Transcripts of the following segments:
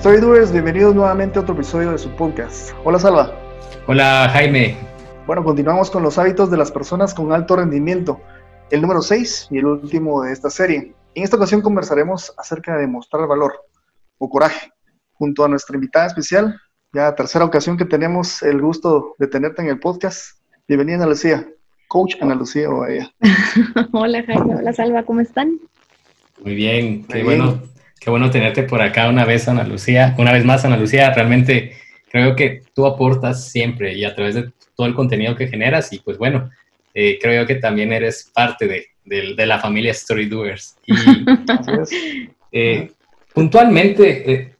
Storydoers, bienvenidos nuevamente a otro episodio de su podcast. Hola Salva. Hola Jaime. Bueno, continuamos con los hábitos de las personas con alto rendimiento, el número 6 y el último de esta serie. En esta ocasión conversaremos acerca de demostrar valor o coraje, junto a nuestra invitada especial, ya tercera ocasión que tenemos el gusto de tenerte en el podcast. Bienvenida Ana Lucía, coach Ana Lucía o ella. hola Jaime, hola Salva, ¿cómo están? Muy bien, qué bueno, qué bueno tenerte por acá una vez Ana Lucía, una vez más Ana Lucía, realmente creo que tú aportas siempre y a través de todo el contenido que generas y pues bueno, eh, creo que también eres parte de, de, la familia Story Doers. Y eh, puntualmente, eh,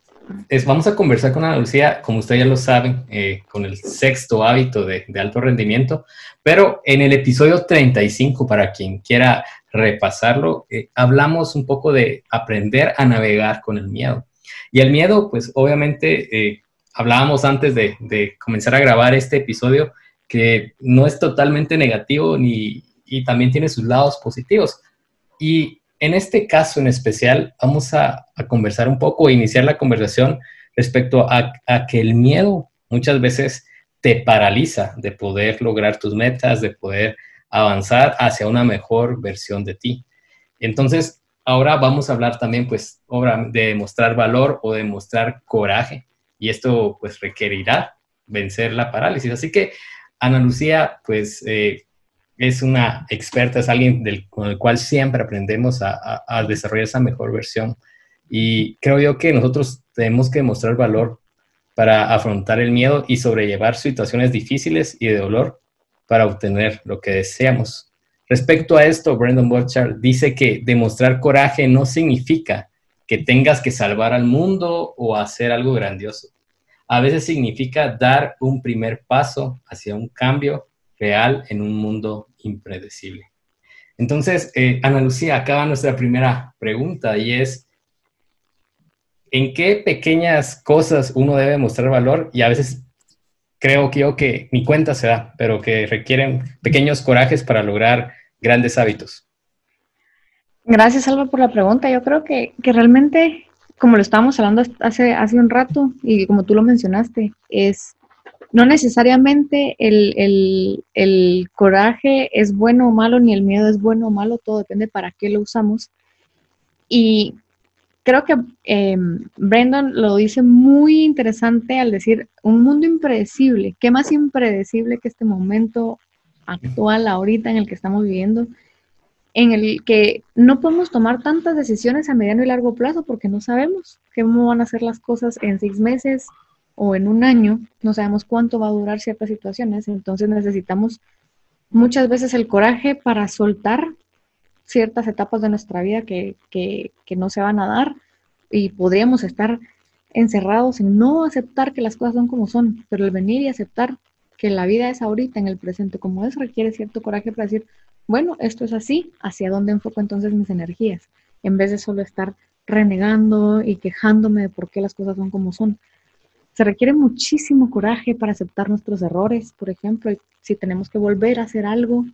es, vamos a conversar con Ana Lucía, como ustedes ya lo saben, con el sexto hábito de, de, alto rendimiento, pero en el episodio 35, para quien quiera repasarlo, hablamos un poco de aprender a navegar con el miedo. Y el miedo, pues obviamente, hablábamos antes de, de comenzar a grabar este episodio, que no es totalmente negativo ni, y también tiene sus lados positivos. Y en este caso en especial vamos a, conversar un poco, iniciar la conversación respecto a, que el miedo muchas veces te paraliza de poder lograr tus metas, de poder avanzar hacia una mejor versión de ti. Entonces, ahora vamos a hablar también, pues, de demostrar valor o demostrar coraje. Y esto, pues, requerirá vencer la parálisis. Así que Ana Lucía, pues, eh, es una experta, es alguien con el cual siempre aprendemos a, desarrollar esa mejor versión. Y creo yo que nosotros tenemos que mostrar valor para afrontar el miedo y sobrellevar situaciones difíciles y de dolor para obtener lo que deseamos. Respecto a esto, Brandon Burchard dice que demostrar coraje no significa que tengas que salvar al mundo o hacer algo grandioso a veces significa dar un primer paso hacia un cambio real en un mundo impredecible. Entonces, eh, Ana Lucía, acaba nuestra primera pregunta y es, ¿en qué pequeñas cosas uno debe mostrar valor? Y a veces creo que yo que ni cuenta se da, pero que requieren pequeños corajes para lograr grandes hábitos. Gracias, Alba, por la pregunta. Yo creo que, que realmente como lo estábamos hablando hace, hace un rato y como tú lo mencionaste, es no necesariamente el, coraje es bueno o malo, ni el miedo es bueno o malo, todo depende para qué lo usamos. Y creo que eh, Brendan lo dice muy interesante al decir un mundo impredecible. ¿Qué más impredecible que este momento actual, ahorita en el que estamos viviendo? en el que no podemos tomar tantas decisiones a mediano y largo plazo porque no sabemos cómo van a ser las cosas en seis meses o en un año, no sabemos cuánto va a durar ciertas situaciones, entonces necesitamos muchas veces el coraje para soltar ciertas etapas de nuestra vida que, que, no se van a dar y podríamos estar encerrados en no aceptar que las cosas son como son, pero el venir y aceptar que la vida es ahorita, en el presente, como es, requiere cierto coraje para decir, bueno, esto es así, ¿hacia dónde enfoco entonces mis energías? En vez de solo estar renegando y quejándome de por qué las cosas son como son. Se requiere muchísimo coraje para aceptar nuestros errores, por ejemplo, si tenemos que volver a hacer algo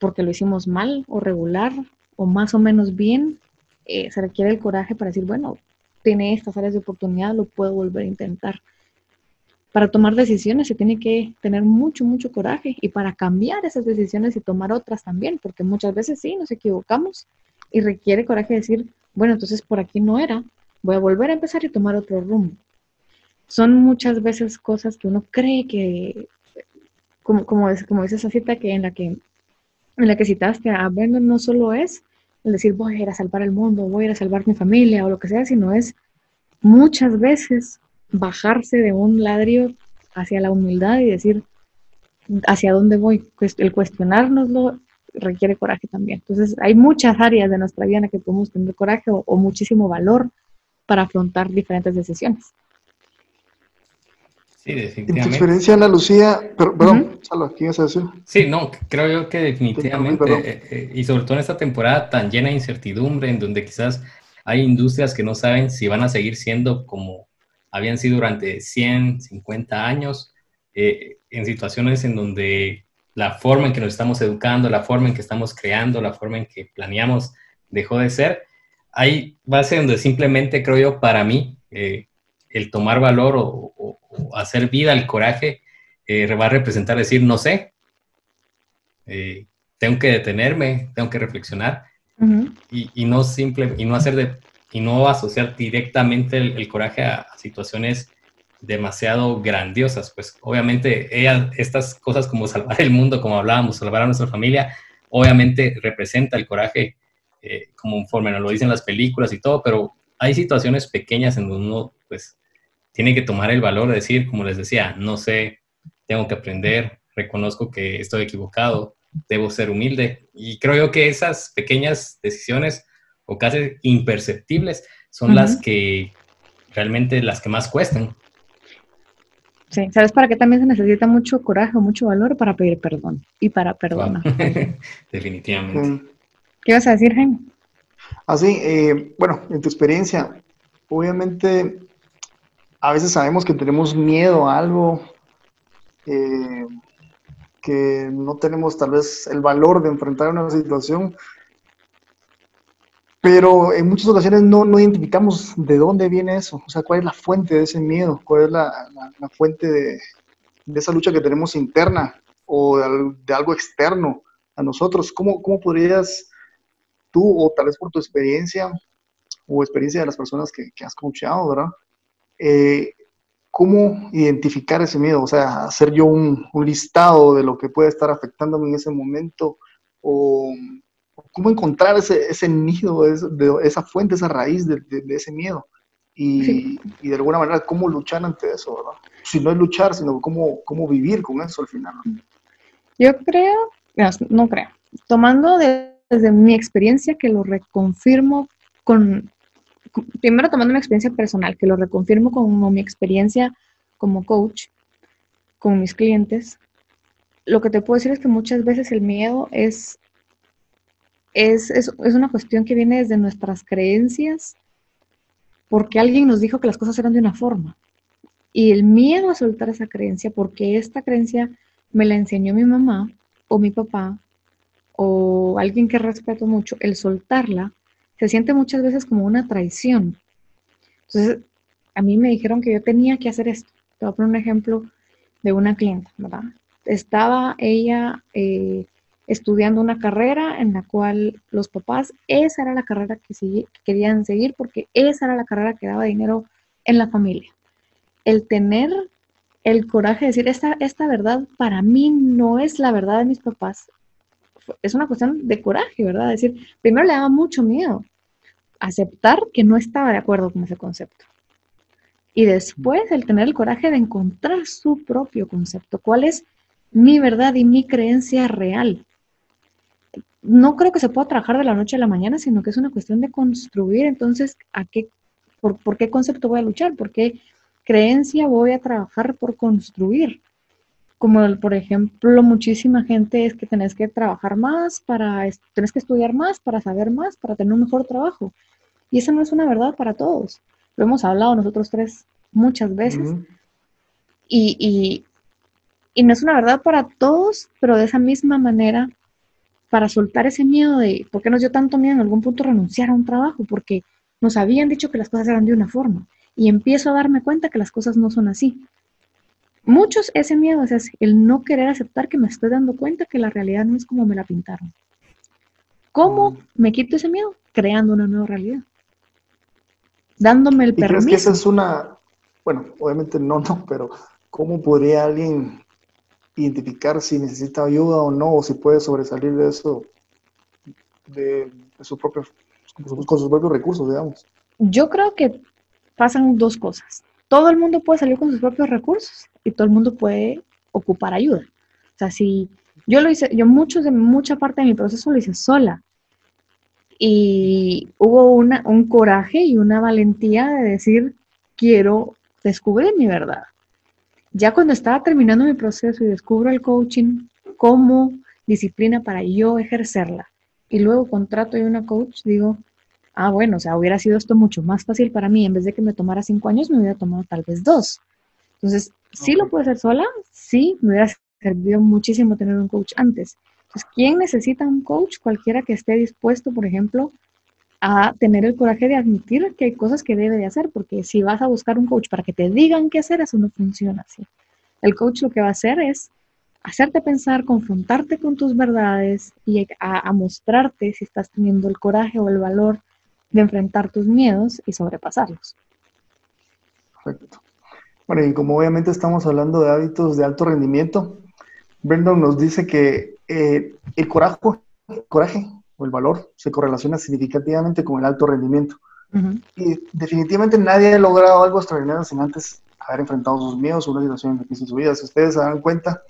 porque lo hicimos mal o regular o más o menos bien, eh, se requiere el coraje para decir, bueno, tiene estas áreas de oportunidad, lo puedo volver a intentar para tomar decisiones se tiene que tener mucho, mucho coraje y para cambiar esas decisiones y tomar otras también, porque muchas veces sí, nos equivocamos y requiere coraje decir, bueno, entonces por aquí no era, voy a volver a empezar y tomar otro rumbo. Son muchas veces cosas que uno cree que, como, como, como dice esa cita que en la que, en la que citaste a Brandon, no solo es el decir voy a ir a salvar el mundo, voy a ir a salvar mi familia o lo que sea, sino es muchas veces bajarse de un ladrillo hacia la humildad y decir hacia dónde voy. El cuestionárnoslo requiere coraje también. Entonces, hay muchas áreas de nuestra vida en las que podemos tener coraje o, muchísimo valor para afrontar diferentes decisiones. Sí, definitivamente. En tu experiencia, Ana Lucía, perdón, ¿qué ibas a decir? Sí, no, creo yo que definitivamente, eh, eh, y sobre todo en esta temporada tan llena de incertidumbre, en donde quizás hay industrias que no saben si van a seguir siendo como habían sido durante 100, 50 años, eh, en situaciones en donde la forma en que nos estamos educando, la forma en que estamos creando, la forma en que planeamos dejó de ser. Hay base donde simplemente creo yo, para mí, eh, el tomar valor o, hacer vida al coraje eh, va a representar decir, no sé, eh, tengo que detenerme, tengo que reflexionar y, no simple, y no hacer de, y no asociar directamente el, coraje a, situaciones demasiado grandiosas. Pues obviamente ella, estas cosas como salvar el mundo, como hablábamos, salvar a nuestra familia, obviamente representa el coraje eh, como un forma, nos lo dicen las películas y todo, pero hay situaciones pequeñas en donde uno pues tiene que tomar el valor de decir, como les decía, no sé, tengo que aprender, reconozco que estoy equivocado, debo ser humilde. Y creo yo que esas pequeñas decisiones o casi imperceptibles son las que realmente las que más cuestan. Sí, ¿sabes para qué también se necesita mucho coraje o mucho valor? Para pedir perdón y para perdonar. Definitivamente. ¿Qué vas a decir, Jaime? Así, ah, eh, bueno, en tu experiencia, obviamente a veces sabemos que tenemos miedo a algo, eh, que no tenemos tal vez el valor de enfrentar una situación, pero en muchas ocasiones no, no, identificamos de dónde viene eso, o sea, cuál es la fuente de ese miedo, cuál es la, fuente de, esa lucha que tenemos interna o de, algo externo a nosotros. ¿Cómo, ¿Cómo, podrías tú, o tal vez por tu experiencia o experiencia de las personas que, que has coachado, ¿verdad? Eh, ¿cómo identificar ese miedo? O sea, hacer yo un, listado de lo que puede estar afectándome en ese momento o cómo encontrar ese, ese nido, de esa fuente, esa raíz de, ese miedo. Y, de alguna manera, cómo luchar ante eso, ¿verdad? Si no es luchar, sino cómo, cómo vivir con eso al final. Yo creo, no, creo, tomando desde mi experiencia que lo reconfirmo con, primero tomando una experiencia personal, que lo reconfirmo como mi experiencia como coach con mis clientes, lo que te puedo decir es que muchas veces el miedo es, es, es, es una cuestión que viene desde nuestras creencias, porque alguien nos dijo que las cosas eran de una forma. Y el miedo a soltar esa creencia, porque esta creencia me la enseñó mi mamá o mi papá o alguien que respeto mucho, el soltarla se siente muchas veces como una traición. Entonces, a mí me dijeron que yo tenía que hacer esto. Te voy a poner un ejemplo de una clienta, ¿verdad? Estaba ella eh, estudiando una carrera en la cual los papás, esa era la carrera que, querían seguir porque esa era la carrera que daba dinero en la familia. El tener el coraje de decir, esta, esta verdad para mí no es la verdad de mis papás, es una cuestión de coraje, ¿verdad? decir, primero le daba mucho miedo aceptar que no estaba de acuerdo con ese concepto. Y después el tener el coraje de encontrar su propio concepto, cuál es mi verdad y mi creencia real. No creo que se pueda trabajar de la noche a la mañana, sino que es una cuestión de construir entonces a qué, por, por qué concepto voy a luchar, por qué creencia voy a trabajar por construir como por ejemplo muchísima gente es que tenés que trabajar más para, tenés que estudiar más para saber más, para tener un mejor trabajo. Y eso no es una verdad para todos. Lo hemos hablado nosotros tres muchas veces. y, y, y no es una verdad para todos, pero de esa misma manera, para soltar ese miedo de, ¿por qué nos dio tanto miedo en algún punto renunciar a un trabajo? Porque nos habían dicho que las cosas eran de una forma. Y empiezo a darme cuenta que las cosas no son así Muchos ese miedo es el no querer aceptar que me estoy dando cuenta que la realidad no es como me la pintaron. ¿Cómo mm. me quito ese miedo? Creando una nueva realidad. Dándome el permiso. ¿Crees que esa es una, bueno, obviamente no, no, pero ¿cómo podría alguien identificar si necesita ayuda o no, o si puede sobresalir de eso, de, su propio, con sus propios recursos, digamos? Yo creo que pasan dos cosas todo el mundo puede salir con sus propios recursos y todo el mundo puede ocupar ayuda. O sea, si yo lo hice, yo muchos de mucha parte de mi proceso lo hice sola. Y hubo una, un coraje y una valentía de decir, quiero descubrir mi verdad. Ya cuando estaba terminando mi proceso y descubro el coaching como disciplina para yo ejercerla, y luego contrato a una coach, digo, ah, bueno, o sea, hubiera sido esto mucho más fácil para mí, en vez de que me tomara cinco años, me hubiera tomado tal vez dos. Entonces, sí lo puedo hacer sola, sí, me hubiera servido muchísimo tener un coach antes. Entonces, ¿quién necesita un coach? Cualquiera que esté dispuesto, por ejemplo, a tener el coraje de admitir que hay cosas que debe de hacer, porque si vas a buscar un coach para que te digan qué hacer, eso no funciona así. El coach lo que va a hacer es hacerte pensar, confrontarte con tus verdades y a, mostrarte si estás teniendo el coraje o el valor de enfrentar tus miedos y sobrepasarlos. Perfecto. Bueno, y como obviamente estamos hablando de hábitos de alto rendimiento, Brendan nos dice que eh, el coraje, el coraje o el valor se correlaciona significativamente con el alto rendimiento. Y definitivamente nadie ha logrado algo extraordinario sin antes haber enfrentado sus miedos o una situación difícil en su vida. Si ustedes se dan cuenta,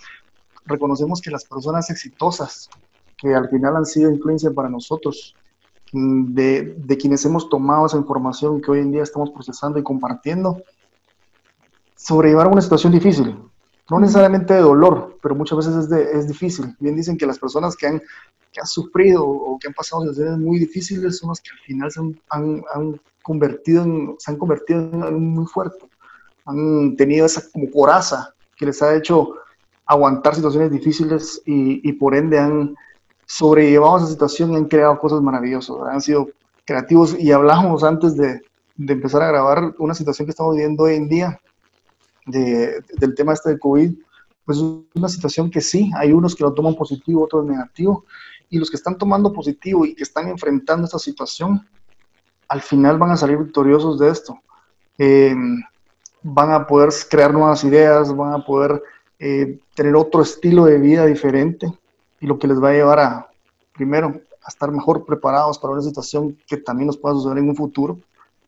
reconocemos que las personas exitosas, que al final han sido influencia para nosotros, de, de, quienes hemos tomado esa información que hoy en día estamos procesando y compartiendo, sobrellevaron una situación difícil. No necesariamente de dolor, pero muchas veces es, de, es difícil. Bien dicen que las personas que han que han sufrido o que han pasado situaciones muy difíciles son las que al final se han, han, convertido, en, se han convertido en muy fuerte. Han tenido esa como coraza que les ha hecho aguantar situaciones difíciles y, y por ende han sobrellevado esa situación y han creado cosas maravillosas. Han sido creativos y hablamos antes de, de empezar a grabar una situación que estamos viviendo hoy en día de, del tema este de COVID, pues es una situación que sí, hay unos que lo toman positivo, otros negativo, y los que están tomando positivo y que están enfrentando esta situación, al final van a salir victoriosos de esto. Eh, van a poder crear nuevas ideas, van a poder eh, tener otro estilo de vida diferente y lo que les va a llevar a, primero, a estar mejor preparados para una situación que también nos pueda suceder en un futuro,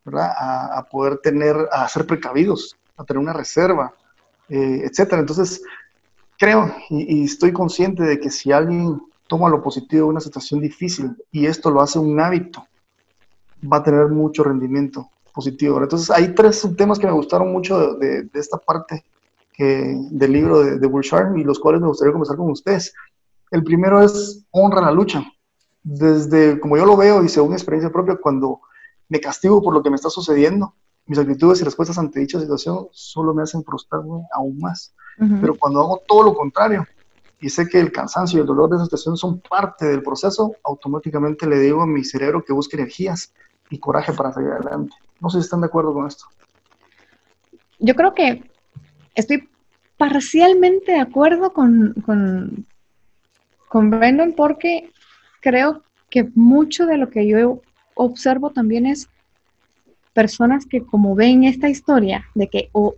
¿verdad? A, poder tener, a ser precavidos, a tener una reserva, eh, etcétera. Entonces, creo y, y, estoy consciente de que si alguien toma lo positivo de una situación difícil y esto lo hace un hábito, va a tener mucho rendimiento positivo. Entonces, hay tres temas que me gustaron mucho de, esta parte del libro de, de Burchard y los cuales me gustaría conversar con ustedes. El primero es honra la lucha. Desde como yo lo veo y según experiencia propia, cuando me castigo por lo que me está sucediendo, mis actitudes y respuestas ante dicha situación solo me hacen frustrarme aún más. Pero cuando hago todo lo contrario, y sé que el cansancio y el dolor de esa situación son parte del proceso, automáticamente le digo a mi cerebro que busque energías y coraje para seguir adelante. No sé si están de acuerdo con esto. Yo creo que estoy parcialmente de acuerdo con, con, con Brandon porque creo que mucho de lo que yo observo también es personas que como ven esta historia de que o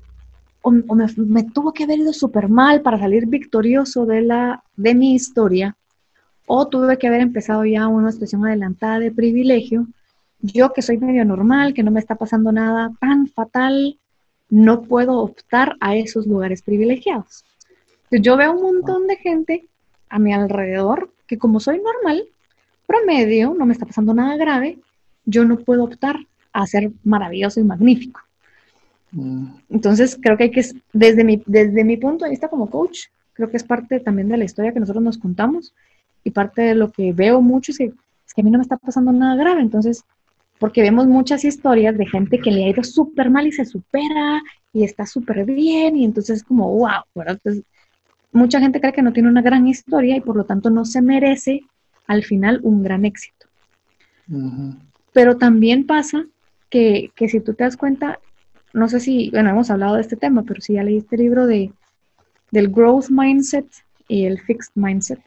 o, me, tuvo que haber ido súper mal para salir victorioso de, la, de mi historia, o tuve que haber empezado ya una situación adelantada de privilegio. Yo que soy medio normal, que no me está pasando nada tan fatal, no puedo optar a esos lugares privilegiados. yo veo un montón de gente a mi alrededor que como soy normal, promedio, no me está pasando nada grave, yo no puedo optar a ser maravilloso y magnífico. Entonces, creo que hay que, desde mi, desde mi punto de vista como coach, creo que es parte también de la historia que nosotros nos contamos y parte de lo que veo mucho es que, es que a mí no me está pasando nada grave. Entonces, porque vemos muchas historias de gente que le ha ido súper mal y se supera y está súper bien y entonces es como, wow, Entonces, mucha gente cree que no tiene una gran historia y por lo tanto no se merece al final un gran éxito. Pero también pasa que, que si tú te das cuenta, no sé si, bueno, hemos hablado de este tema, pero si ya leíste el libro de, del growth mindset y el fixed mindset,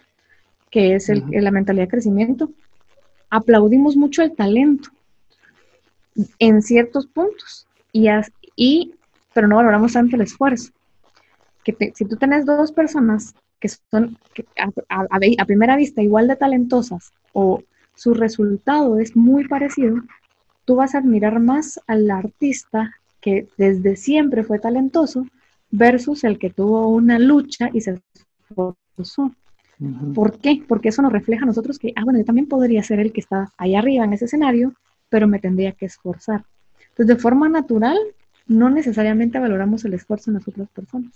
que es el, la mentalidad de crecimiento, aplaudimos mucho el talento en ciertos puntos, y, y pero no valoramos tanto el esfuerzo. Que si tú tienes dos personas que son a, primera vista igual de talentosas o su resultado es muy parecido, tú vas a admirar más al artista que desde siempre fue talentoso versus el que tuvo una lucha y se esforzó. ¿Por qué? Porque eso nos refleja a nosotros que, ah, bueno, yo también podría ser el que está ahí arriba en ese escenario, pero me tendría que esforzar. Entonces, de forma natural, no necesariamente valoramos el esfuerzo en las otras personas.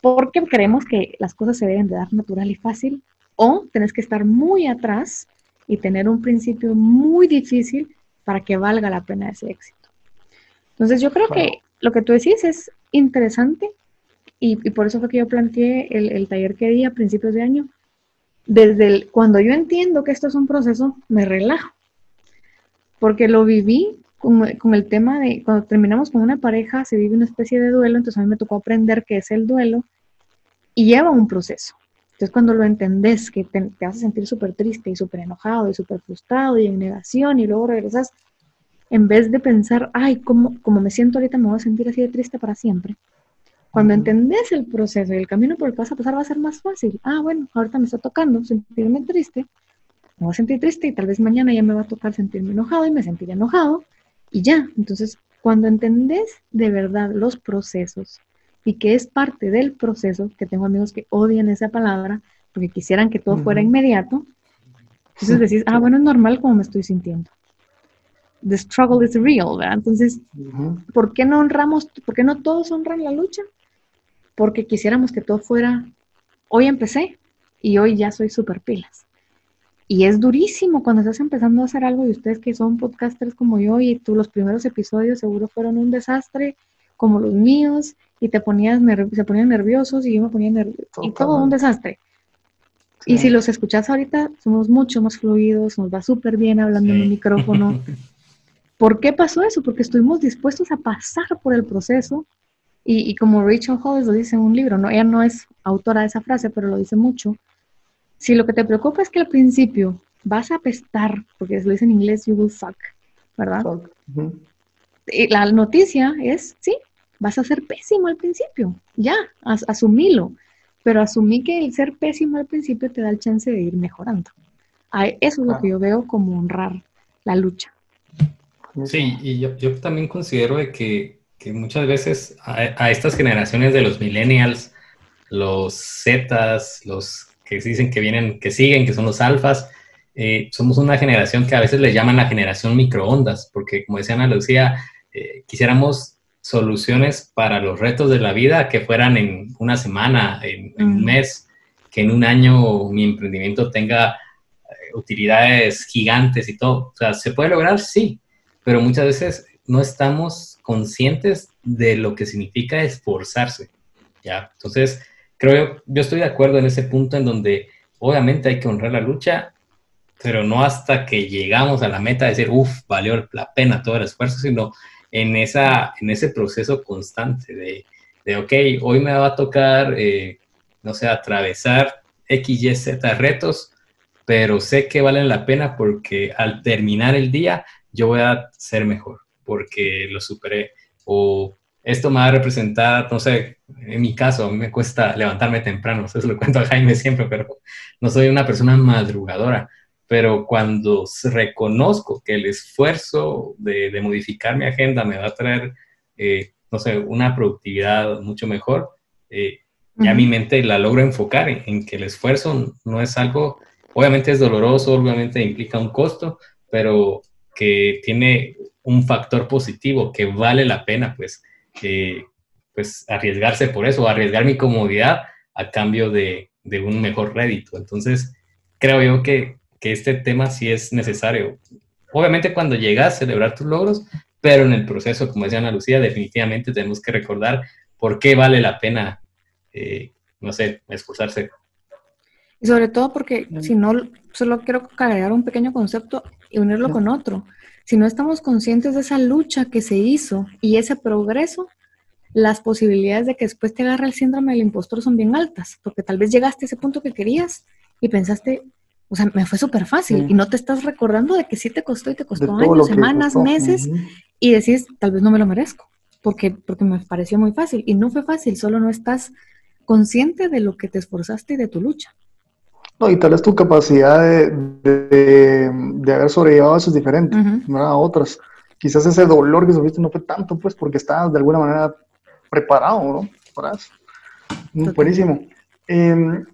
Porque creemos que las cosas se deben de dar natural y fácil, o tenés que estar muy atrás y tener un principio muy difícil para que valga la pena ese éxito. Entonces yo creo que lo que tú decís es interesante y, por eso fue que yo planteé el, taller que di a principios de año. Desde el, cuando yo entiendo que esto es un proceso, me relajo. porque lo viví con, con, el tema de cuando terminamos con una pareja, se vive una especie de duelo, entonces a mí me tocó aprender qué es el duelo y lleva un proceso. Entonces cuando lo entendés, que te, te vas a sentir súper triste y súper enojado y súper frustrado y en negación y luego regresas, en vez de pensar, ay, como, como me siento ahorita me voy a sentir así de triste para siempre. Cuando entendés el proceso y el camino por el que vas a pasar va a ser más fácil. Ah, bueno, ahorita me está tocando sentirme triste, me voy a sentir triste y tal vez mañana ya me va a tocar sentirme enojado y me sentiré enojado y ya. Entonces, cuando entendés de verdad los procesos y que es parte del proceso, que tengo amigos que odian esa palabra porque quisieran que todo fuera inmediato. Entonces decís, ah, bueno, es normal como me estoy sintiendo. The struggle is real, ¿verdad? Entonces, ¿por qué no honramos, por qué no todos honran la lucha? Porque quisiéramos que todo fuera, hoy empecé y hoy ya soy super pilas. Y es durísimo cuando estás empezando a hacer algo y ustedes que son podcasters como yo y tú los primeros episodios seguro fueron un desastre como los míos y te ponías se ponían nerviosos y yo me ponía nervioso y todo un desastre. Y si los escuchas ahorita, somos mucho más fluidos, nos va súper bien hablando en el micrófono. ¿Por qué pasó eso? Porque estuvimos dispuestos a pasar por el proceso y, y, como Rachel Hollis lo dice en un libro, ¿no? ella no es autora de esa frase, pero lo dice mucho. Si lo que te preocupa es que al principio vas a apestar, porque lo dice en inglés, you will suck, ¿verdad? Y la noticia es, sí, vas a ser pésimo al principio, ya, asumílo, pero asumí que el ser pésimo al principio te da el chance de ir mejorando. Eso es lo que yo veo como honrar la lucha. Sí, y yo, también considero que, muchas veces a, estas generaciones de los millennials, los Zetas, los que dicen que vienen, que siguen, que son los alfas, eh, somos una generación que a veces les llaman la generación microondas, porque como decía Ana Lucía, eh, quisiéramos soluciones para los retos de la vida que fueran en una semana, en, un mes, que en un año mi emprendimiento tenga eh, utilidades gigantes y todo. O sea, ¿se puede lograr? Sí, pero muchas veces no estamos conscientes de lo que significa esforzarse, ¿ya? Entonces, creo, yo estoy de acuerdo en ese punto en donde obviamente hay que honrar la lucha, pero no hasta que llegamos a la meta de decir, uff, valió la pena todo el esfuerzo, sino en, esa, en ese proceso constante de, de ok, hoy me va a tocar, eh, no sé, atravesar X, Y, Z retos, pero sé que valen la pena porque al terminar el día yo voy a ser mejor porque lo superé. O esto me va a representar, no sé, en mi caso, me cuesta levantarme temprano, eso lo cuento a Jaime siempre, pero no soy una persona madrugadora pero cuando reconozco que el esfuerzo de, modificar mi agenda me va a traer, eh, no sé, una productividad mucho mejor, eh, ya mi mente la logro enfocar en, que el esfuerzo no es algo, obviamente es doloroso, obviamente implica un costo, pero que tiene un factor positivo, que vale la pena, pues, eh, pues arriesgarse por eso, arriesgar mi comodidad a cambio de, de un mejor rédito. Entonces, creo yo que que este tema sí es necesario. Obviamente cuando llegas a celebrar tus logros, pero en el proceso, como decía Ana Lucía, definitivamente tenemos que recordar por qué vale la pena, eh, no sé, esforzarse. Y sobre todo porque si no, solo quiero agregar un pequeño concepto y unirlo con otro. Si no estamos conscientes de esa lucha que se hizo y ese progreso, las posibilidades de que después te agarre el síndrome del impostor son bien altas, porque tal vez llegaste a ese punto que querías y pensaste, o sea, me fue súper fácil y no te estás recordando de que sí te costó y te costó años, semanas, meses y decís, tal vez no me lo merezco porque, porque me pareció muy fácil y no fue fácil, solo no estás consciente de lo que te esforzaste y de tu lucha. No, y tal vez tu capacidad de, de, haber sobrellevado eso es diferente a otras. Quizás ese dolor que sufriste no fue tanto, pues, porque estabas de alguna manera preparado, ¿no? Para eso. Buenísimo. Eh,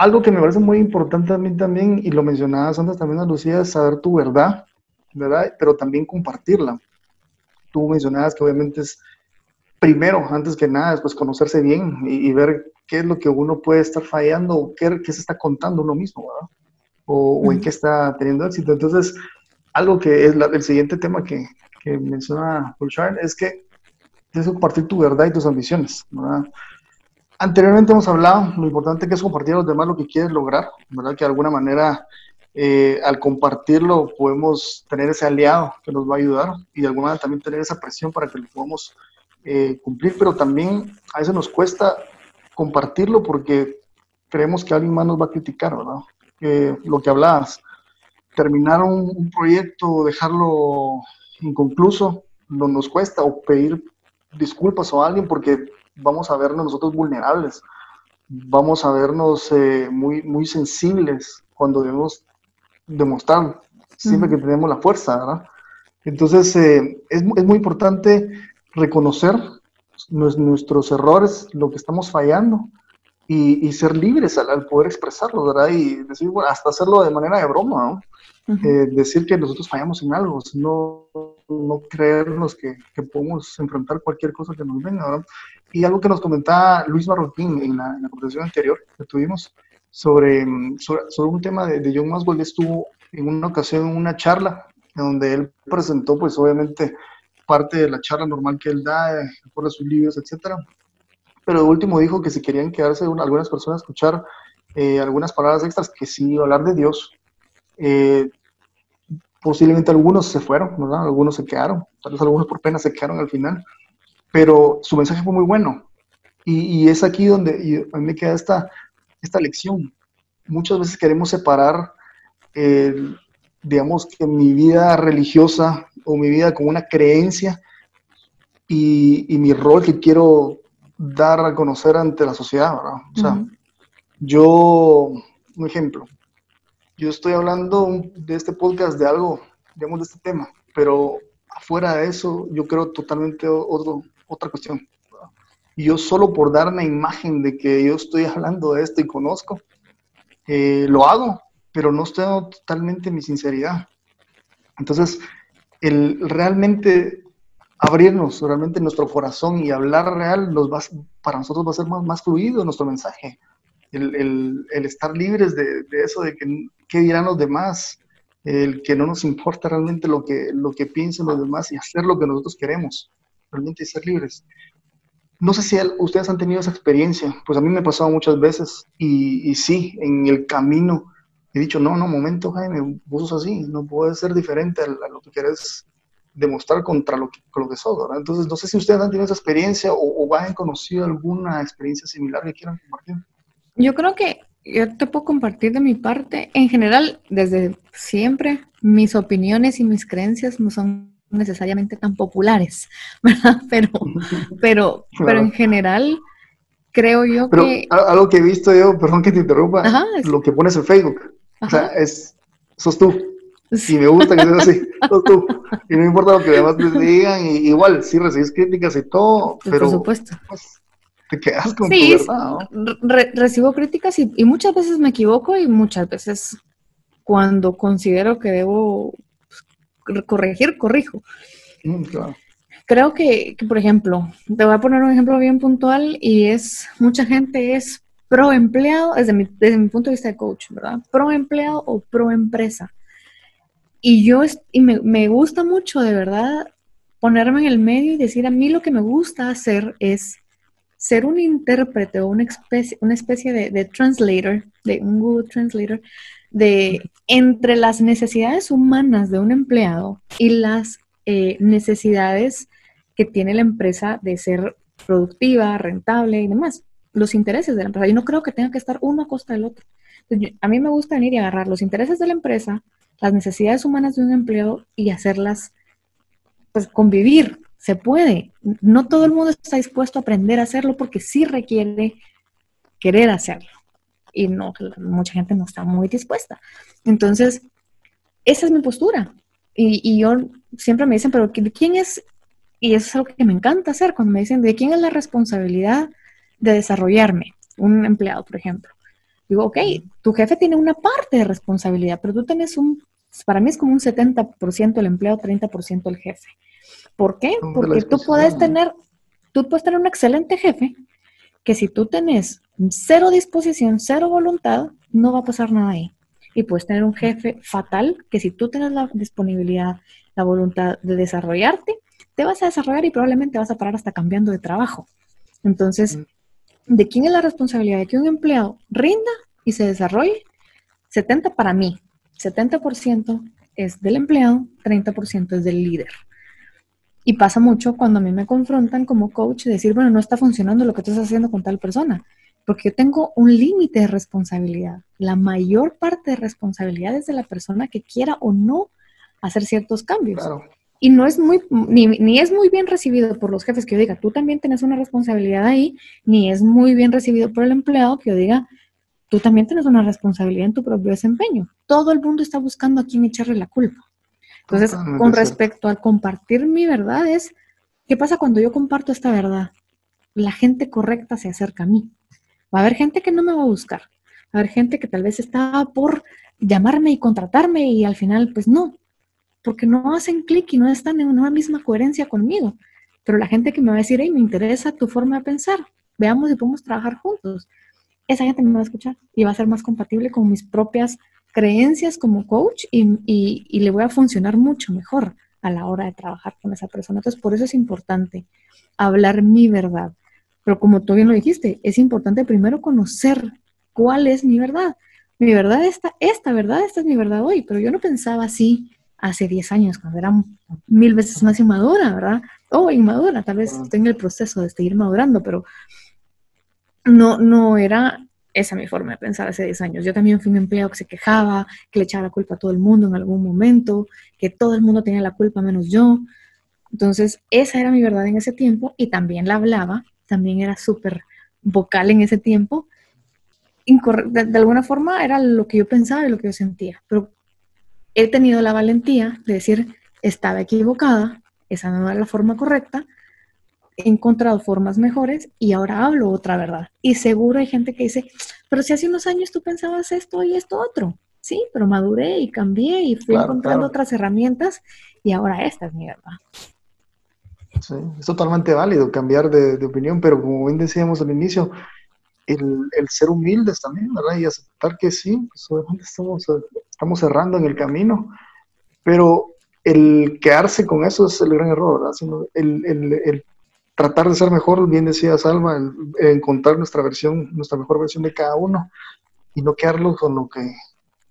algo que me parece muy importante a mí también, y lo mencionabas antes también a Lucía, es saber tu verdad, ¿verdad? Pero también compartirla. Tú mencionabas que obviamente es primero, antes que nada, después conocerse bien y, ver qué es lo que uno puede estar fallando o qué, qué se está contando uno mismo, ¿verdad? O, en qué está teniendo éxito. Entonces, algo que es el siguiente tema que, que menciona Charles es que tienes que compartir tu verdad y tus ambiciones, ¿verdad? Anteriormente hemos hablado lo importante que es compartir a los demás lo que quieres lograr, ¿verdad? Que de alguna manera eh, al compartirlo podemos tener ese aliado que nos va a ayudar y de alguna manera también tener esa presión para que lo podamos eh, cumplir, pero también a veces nos cuesta compartirlo porque creemos que alguien más nos va a criticar, ¿verdad? lo que hablabas, terminar un, proyecto, dejarlo inconcluso, no nos cuesta, o pedir disculpas a alguien porque vamos a vernos nosotros vulnerables, vamos a vernos eh, muy, muy sensibles cuando debemos demostrar siempre que tenemos la fuerza, ¿verdad? Entonces, eh, es, es, muy importante reconocer nuestros errores, lo que estamos fallando, y, ser libres al, poder expresarlo, ¿verdad? Y decir, bueno, hasta hacerlo de manera de broma, ¿no? Eh, decir que nosotros fallamos en algo, no, no creernos que, que, podemos enfrentar cualquier cosa que nos venga. Y algo que nos comentaba Luis Marroquín en la, en la conversación anterior que tuvimos sobre, sobre, un tema de, de John Maswell, estuvo en una ocasión en una charla en donde él presentó, pues obviamente, parte de la charla normal que él da, eh, por sus libros, etcétera, pero de último dijo que si querían quedarse algunas personas a escuchar eh, algunas palabras extras, que sí, hablar de Dios. Eh, posiblemente algunos se fueron, ¿verdad? Algunos se quedaron, tal vez algunos por pena se quedaron al final, pero su mensaje fue muy bueno. Y, es aquí donde a mí me queda esta, esta lección. Muchas veces queremos separar, digamos, que mi vida religiosa o mi vida como una creencia y, y mi rol que quiero dar a conocer ante la sociedad, ¿verdad? O sea, yo, un ejemplo, yo estoy hablando de este podcast de algo, digamos, de este tema, pero afuera de eso, yo creo totalmente otro, otra cuestión. Y yo solo por dar una imagen de que yo estoy hablando de esto y conozco, eh, lo hago, pero no estoy dando totalmente mi sinceridad. Entonces, el realmente abrirnos realmente nuestro corazón y hablar real, nos va, para nosotros va a ser más, más fluido nuestro mensaje. El, el, el estar libres de, de, eso, de que qué dirán los demás, el que no nos importa realmente lo que, lo que piensen los demás y hacer lo que nosotros queremos, realmente ser libres. No sé si ustedes han tenido esa experiencia, pues a mí me ha pasado muchas veces y, y sí, en el camino he dicho, no, no, momento Jaime, vos sos así, no puedes ser diferente a, a lo que quieres demostrar contra lo que, lo que sos, ¿verdad? Entonces, no sé si ustedes han tenido esa experiencia o, o han conocido alguna experiencia similar que quieran compartir. Yo creo que yo te puedo compartir de mi parte. En general, desde siempre, mis opiniones y mis creencias no son necesariamente tan populares, ¿verdad? Pero, pero, pero en general, creo yo pero que... Algo que he visto yo, perdón que te interrumpa, lo que pones en Facebook, o sea, es, sos tú. Y me gusta que seas así, tú. Y no importa lo que demás te digan, y igual, sí recibes críticas y todo, pero. Por supuesto. Pues, te quedas con tu verdad. recibo críticas y, y, muchas veces me equivoco, y muchas veces cuando considero que debo pues, corregir, corrijo. Mm, claro. Creo que, que, por ejemplo, te voy a poner un ejemplo bien puntual y es, mucha gente es pro empleado, desde mi, desde mi punto de vista de coach, ¿verdad? Pro empleado o pro empresa y yo, y me, me, gusta mucho de verdad ponerme en el medio y decir, a mí lo que me gusta hacer es ser un intérprete o una especie, una especie de, de translator, de un Google Translator, de entre las necesidades humanas de un empleado y las eh, necesidades que tiene la empresa de ser productiva, rentable y demás. Los intereses de la empresa. Yo no creo que tenga que estar uno a costa del otro. a mí me gusta venir y agarrar los intereses de la empresa, las necesidades humanas de un empleo y hacerlas, pues convivir. Se puede. No todo el mundo está dispuesto a aprender a hacerlo porque sí requiere querer hacerlo. Y no, mucha gente no está muy dispuesta. Entonces, esa es mi postura. Y, y yo siempre me dicen, pero ¿quién es? Y eso es algo que me encanta hacer cuando me dicen, ¿de quién es la responsabilidad de desarrollarme? Un empleado, por ejemplo. Digo, ok, tu jefe tiene una parte de responsabilidad, pero tú tienes un para mí es como un 70% el empleado, 30% el jefe. ¿Por qué? Porque tú puedes tener, tú puedes tener un excelente jefe que si tú tenés cero disposición, cero voluntad, no va a pasar nada ahí. Y puedes tener un jefe fatal que si tú tienes la disponibilidad, la voluntad de desarrollarte, te vas a desarrollar y probablemente vas a parar hasta cambiando de trabajo. Entonces. ¿de quién es la responsabilidad de que un empleado rinda y se desarrolle? 70 para mí, 70% es del empleado, 30% es del líder. Y pasa mucho cuando a mí me confrontan como coach y decir, bueno, no está funcionando lo que tú estás haciendo con tal persona, porque yo tengo un límite de responsabilidad. La mayor parte de responsabilidad es de la persona que quiera o no hacer ciertos cambios. Y no es muy, ni, ni, es muy bien recibido por los jefes que yo diga, tú también tienes una responsabilidad ahí, ni es muy bien recibido por el empleado que yo diga, tú también tienes una responsabilidad en tu propio desempeño. Todo el mundo está buscando a quién echarle la culpa. Entonces, con respecto al compartir mi verdad es, ¿qué pasa cuando yo comparto esta verdad? La gente correcta se acerca a mí. Va a haber gente que no me va a buscar. Va a haber gente que tal vez está por llamarme y contratarme y al final, pues no, porque no hacen clic y no están en una misma coherencia conmigo. Pero la gente que me va a decir, hey, me interesa tu forma de pensar, veamos si podemos trabajar juntos, esa gente me va a escuchar y va a ser más compatible con mis propias creencias como coach y, y, le voy a funcionar mucho mejor a la hora de trabajar con esa persona. Entonces, por eso es importante hablar mi verdad. Pero como tú bien lo dijiste, es importante primero conocer cuál es mi verdad. Mi verdad esta, esta verdad, esta es mi verdad hoy, pero yo no pensaba así hace 10 años, cuando era mil veces más inmadura, ¿verdad? O inmadura, tal vez estoy en el proceso de seguir madurando, pero no, no era esa mi forma de pensar hace 10 años. Yo también fui un empleado que se quejaba, que le echaba la culpa a todo el mundo en algún momento, que todo el mundo tenía la culpa menos yo. Entonces, esa era mi verdad en ese tiempo y también la hablaba, también era súper vocal en ese tiempo. De, de, alguna forma era lo que yo pensaba y lo que yo sentía, pero he tenido la valentía de decir, estaba equivocada, esa no era la forma correcta, he encontrado formas mejores y ahora hablo otra verdad. Y seguro hay gente que dice, pero si hace unos años tú pensabas esto y esto otro. Sí, pero maduré y cambié y fui encontrando otras herramientas y ahora esta es mi verdad. Sí, es totalmente válido cambiar de, opinión, pero como bien decíamos al inicio, el, ser humildes también, ¿verdad? Y aceptar que sí, pues estamos, estamos cerrando en el camino, pero el quedarse con eso es el gran error, ¿verdad? El, el, el tratar de ser mejor, bien decía Salva, encontrar nuestra versión, nuestra mejor versión de cada uno y no quedarlo con lo que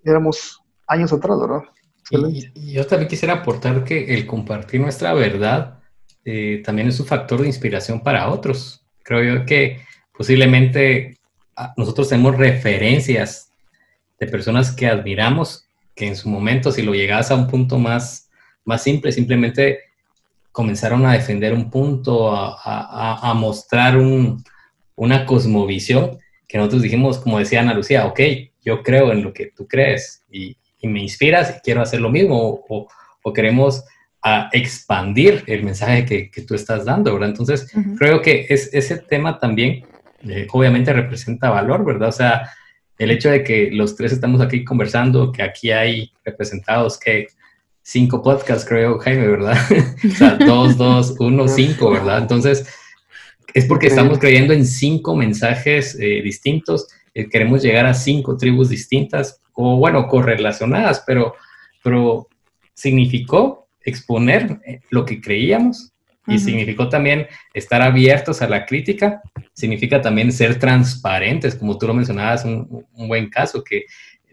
éramos años atrás, ¿verdad? Y, yo también quisiera aportar que el compartir nuestra verdad eh, también es un factor de inspiración para otros. Creo yo que posiblemente ah, nosotros tenemos referencias de personas que admiramos, que en su momento, si lo llegas a un punto más, más simple, simplemente comenzaron a defender un punto, a, mostrar una cosmovisión que nosotros dijimos, como decía Ana Lucía, ok, yo creo en lo que tú crees y, me inspiras y quiero hacer lo mismo o, queremos expandir el mensaje que, tú estás dando, ¿verdad? Entonces, creo que es, ese tema también eh, obviamente representa valor, ¿verdad? O sea, el hecho de que los tres estamos aquí conversando, que aquí hay representados que cinco podcasts, creo, Jaime, ¿verdad? o sea, dos, dos, uno, cinco, ¿verdad? Entonces, es porque estamos creyendo en cinco mensajes eh, distintos, eh, queremos llegar a cinco tribus distintas, o bueno, correlacionadas, pero, pero significó exponer eh, lo que creíamos y significó también estar abiertos a la crítica, significa también ser transparentes, como tú lo mencionabas, un, un buen caso, que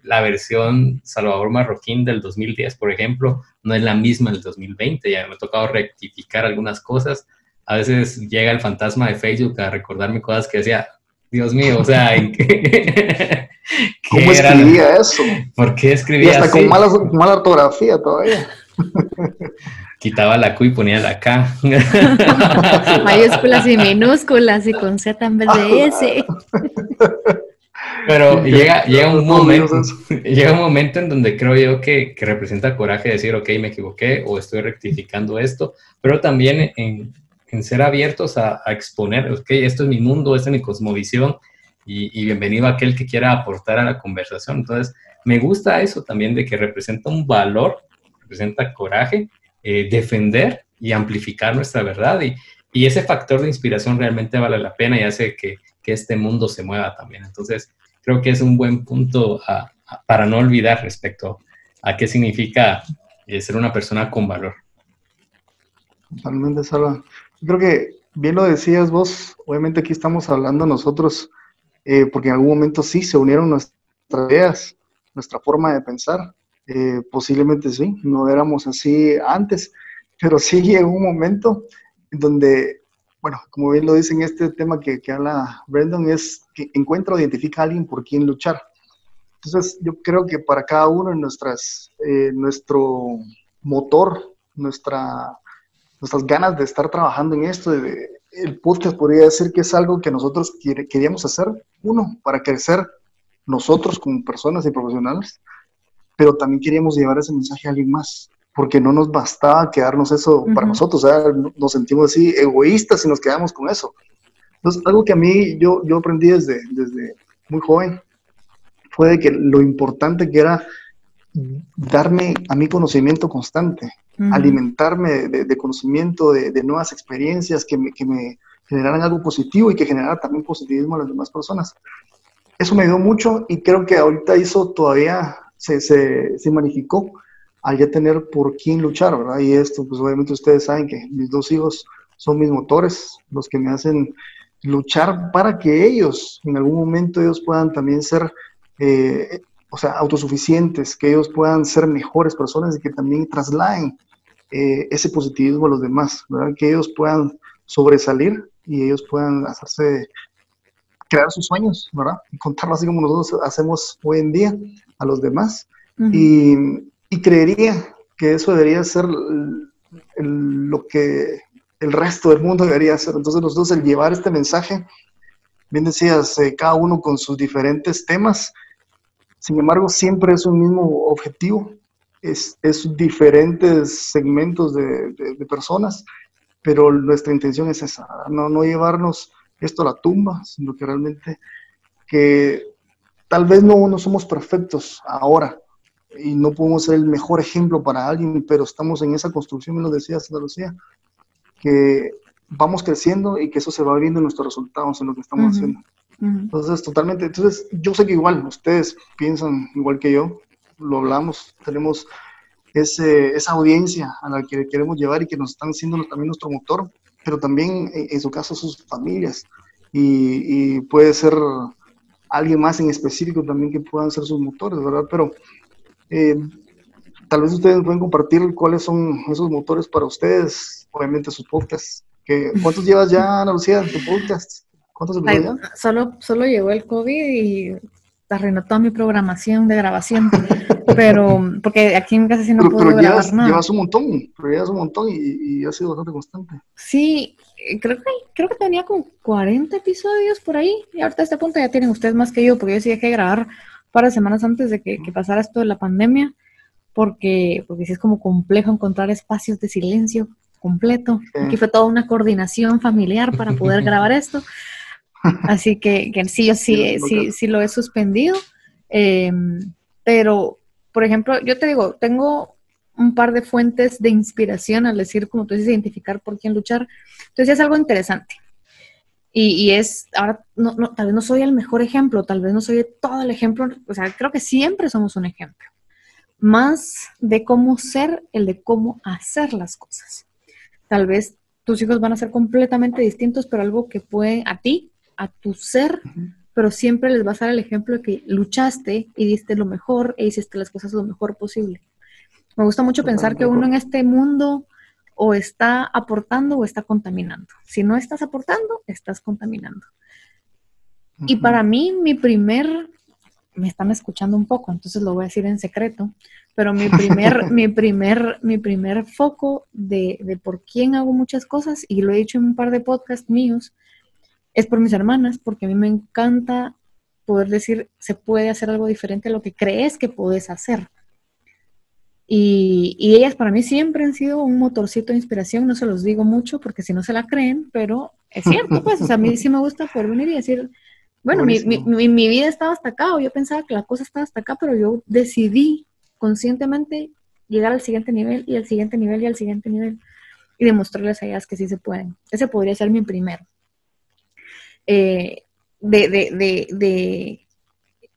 la versión Salvador Marroquín del 2010, por ejemplo, no es la misma del 2020. Ya me ha tocado rectificar algunas cosas. A veces llega el fantasma de Facebook a recordarme cosas que decía, Dios mío, o sea, ¿en qué? ¿Cómo escribía eso? ¿Por qué escribía y hasta con mala, mala ortografía todavía. Quitaba la Q y ponía la K. Mayúsculas y minúsculas y con Z en vez de S. Pero llega, llega, un momento, llega un momento en donde creo yo que, que, representa coraje decir, ok, me equivoqué o estoy rectificando esto, pero también en, en ser abiertos a, a, exponer, ok, esto es mi mundo, esta es mi cosmovisión y, y, bienvenido a aquel que quiera aportar a la conversación. Entonces, me gusta eso también de que representa un valor, representa coraje, eh, defender y amplificar nuestra verdad y, y ese factor de inspiración realmente vale la pena y hace que, que este mundo se mueva también. Entonces, creo que es un buen punto para no olvidar respecto a qué significa eh, ser una persona con valor. Totalmente, Salva. Creo que bien lo decías vos, obviamente aquí estamos hablando nosotros, eh, porque en algún momento sí se unieron nuestras ideas, nuestra forma de pensar, Eh, posiblemente sí, no éramos así antes, pero sí llegó un momento en donde, bueno, como bien lo dicen, este tema que, que habla Brandon es que encuentra o identifica a alguien por quien luchar. Entonces, yo creo que para cada uno nuestras, eh, nuestro motor, nuestra, nuestras ganas de estar trabajando en esto, de, el podcast podría decir que es algo que nosotros queríamos hacer, uno, para crecer nosotros como personas y profesionales, pero también queríamos llevar ese mensaje a alguien más, porque no nos bastaba quedarnos eso para nosotros, o sea, nos sentimos así egoístas y nos quedamos con eso. Entonces, algo que a mí yo, yo aprendí desde, desde muy joven fue de que lo importante que era darme a mi conocimiento constante, alimentarme de, conocimiento, de, nuevas experiencias que me, que me, generaran algo positivo y que generara también positivismo a las demás personas. Eso me ayudó mucho y creo que ahorita eso todavía se, se, se magnificó al ya tener por quién luchar, ¿verdad? Y esto, pues obviamente ustedes saben que mis dos hijos son mis motores, los que me hacen luchar para que ellos, en algún momento, ellos puedan también ser eh, o sea, autosuficientes, que ellos puedan ser mejores personas y que también trasladen eh, ese positivismo a los demás, ¿verdad? que ellos puedan sobresalir y ellos puedan hacerse, crear sus sueños, ¿verdad? Y contarlo así como nosotros hacemos hoy en día a los demás. y, y, creería que eso debería ser lo que el resto del mundo debería hacer. Entonces nosotros el llevar este mensaje, bien decías, eh, cada uno con sus diferentes temas, sin embargo, siempre es un mismo objetivo, es, es diferentes segmentos de, de, personas, pero nuestra intención es esa, no, no llevarnos esto a la tumba, sino que realmente que tal vez no, no somos perfectos ahora y no podemos ser el mejor ejemplo para alguien, pero estamos en esa construcción, me lo decía Santa Lucía, que vamos creciendo y que eso se va viendo en nuestros resultados, en lo que estamos haciendo. Entonces, totalmente. Entonces, yo sé que igual ustedes piensan igual que yo, lo hablamos, tenemos ese, esa audiencia a la que queremos llevar y que nos están siendo también nuestro motor, pero también en, su caso sus familias. Y, puede ser alguien más en específico también que puedan ser sus motores, ¿verdad? Pero eh, tal vez ustedes pueden compartir cuáles son esos motores para ustedes, obviamente sus podcasts. Que, ¿Cuántos llevas ya, Ana Lucía, en tu podcast? ¿Cuántos solo, solo llegó el COVID y arruinó toda mi programación de grabación. pero, porque aquí en casa sí no puedo grabar llevas, nada. Llevas un montón, pero llevas un montón y, y ha sido bastante constante. Sí, creo que, creo que tenía como 40 episodios por ahí. Y ahorita a este punto ya tienen ustedes más que yo, porque yo sí dejé de grabar par de semanas antes de que, pasara esto de la pandemia. Porque, porque sí es como complejo encontrar espacios de silencio completo. Aquí fue toda una coordinación familiar para poder grabar esto. Así que, sí, yo sí, sí, sí, lo he suspendido. Em, pero, por ejemplo, yo te digo, tengo un par de fuentes de inspiración al decir, como tú dices, identificar por quién luchar. Entonces es algo interesante. Y, es, ahora, no, no, tal vez no soy el mejor ejemplo, tal vez no soy todo el ejemplo, o sea, creo que siempre somos un ejemplo. Más de cómo ser, el de cómo hacer las cosas. Tal vez tus hijos van a ser completamente distintos, pero algo que puede a ti a tu ser, pero siempre les vas a dar el ejemplo de que luchaste y diste lo mejor e hiciste las cosas lo mejor posible. Me gusta mucho pensar que uno en este mundo o está aportando o está contaminando. Si no estás aportando, estás contaminando. Y para mí, mi primer, me están escuchando un poco, entonces lo voy a decir en secreto, pero mi primer, mi primer, mi primer foco de, de por quién hago muchas cosas, y lo he dicho en un par de podcasts míos, es por mis hermanas, porque a mí me encanta poder decir, se puede hacer algo diferente a lo que crees que puedes hacer. Y, ellas para mí siempre han sido un motorcito de inspiración, no se los digo mucho porque si no se la creen, pero es cierto, pues, o sea, a mí sí me gusta poder venir y decir, bueno, mi, mi, vida estaba hasta acá, o yo pensaba que la cosa estaba hasta acá, pero yo decidí conscientemente llegar al siguiente nivel y al siguiente nivel y al siguiente nivel y demostrarles a ellas que sí se pueden. Ese podría ser mi primero. Eh, de, de, de,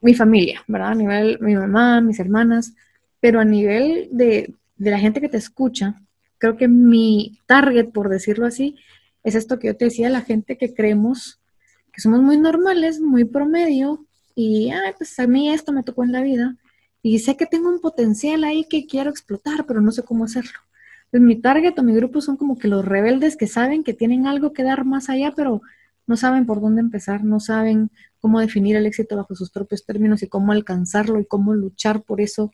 mi familia, ¿verdad? A nivel mi mamá, mis hermanas, pero a nivel de, la gente que te escucha, creo que mi target, por decirlo así, es esto que yo te decía, la gente que creemos que somos muy normales, muy promedio, y, ay, pues a mí esto me tocó en la vida, y sé que tengo un potencial ahí que quiero explotar, pero no sé cómo hacerlo. Entonces, mi target o mi grupo son como que los rebeldes que saben que tienen algo que dar más allá, pero no saben por dónde empezar, no saben cómo definir el éxito bajo sus propios términos y cómo alcanzarlo y cómo luchar por eso,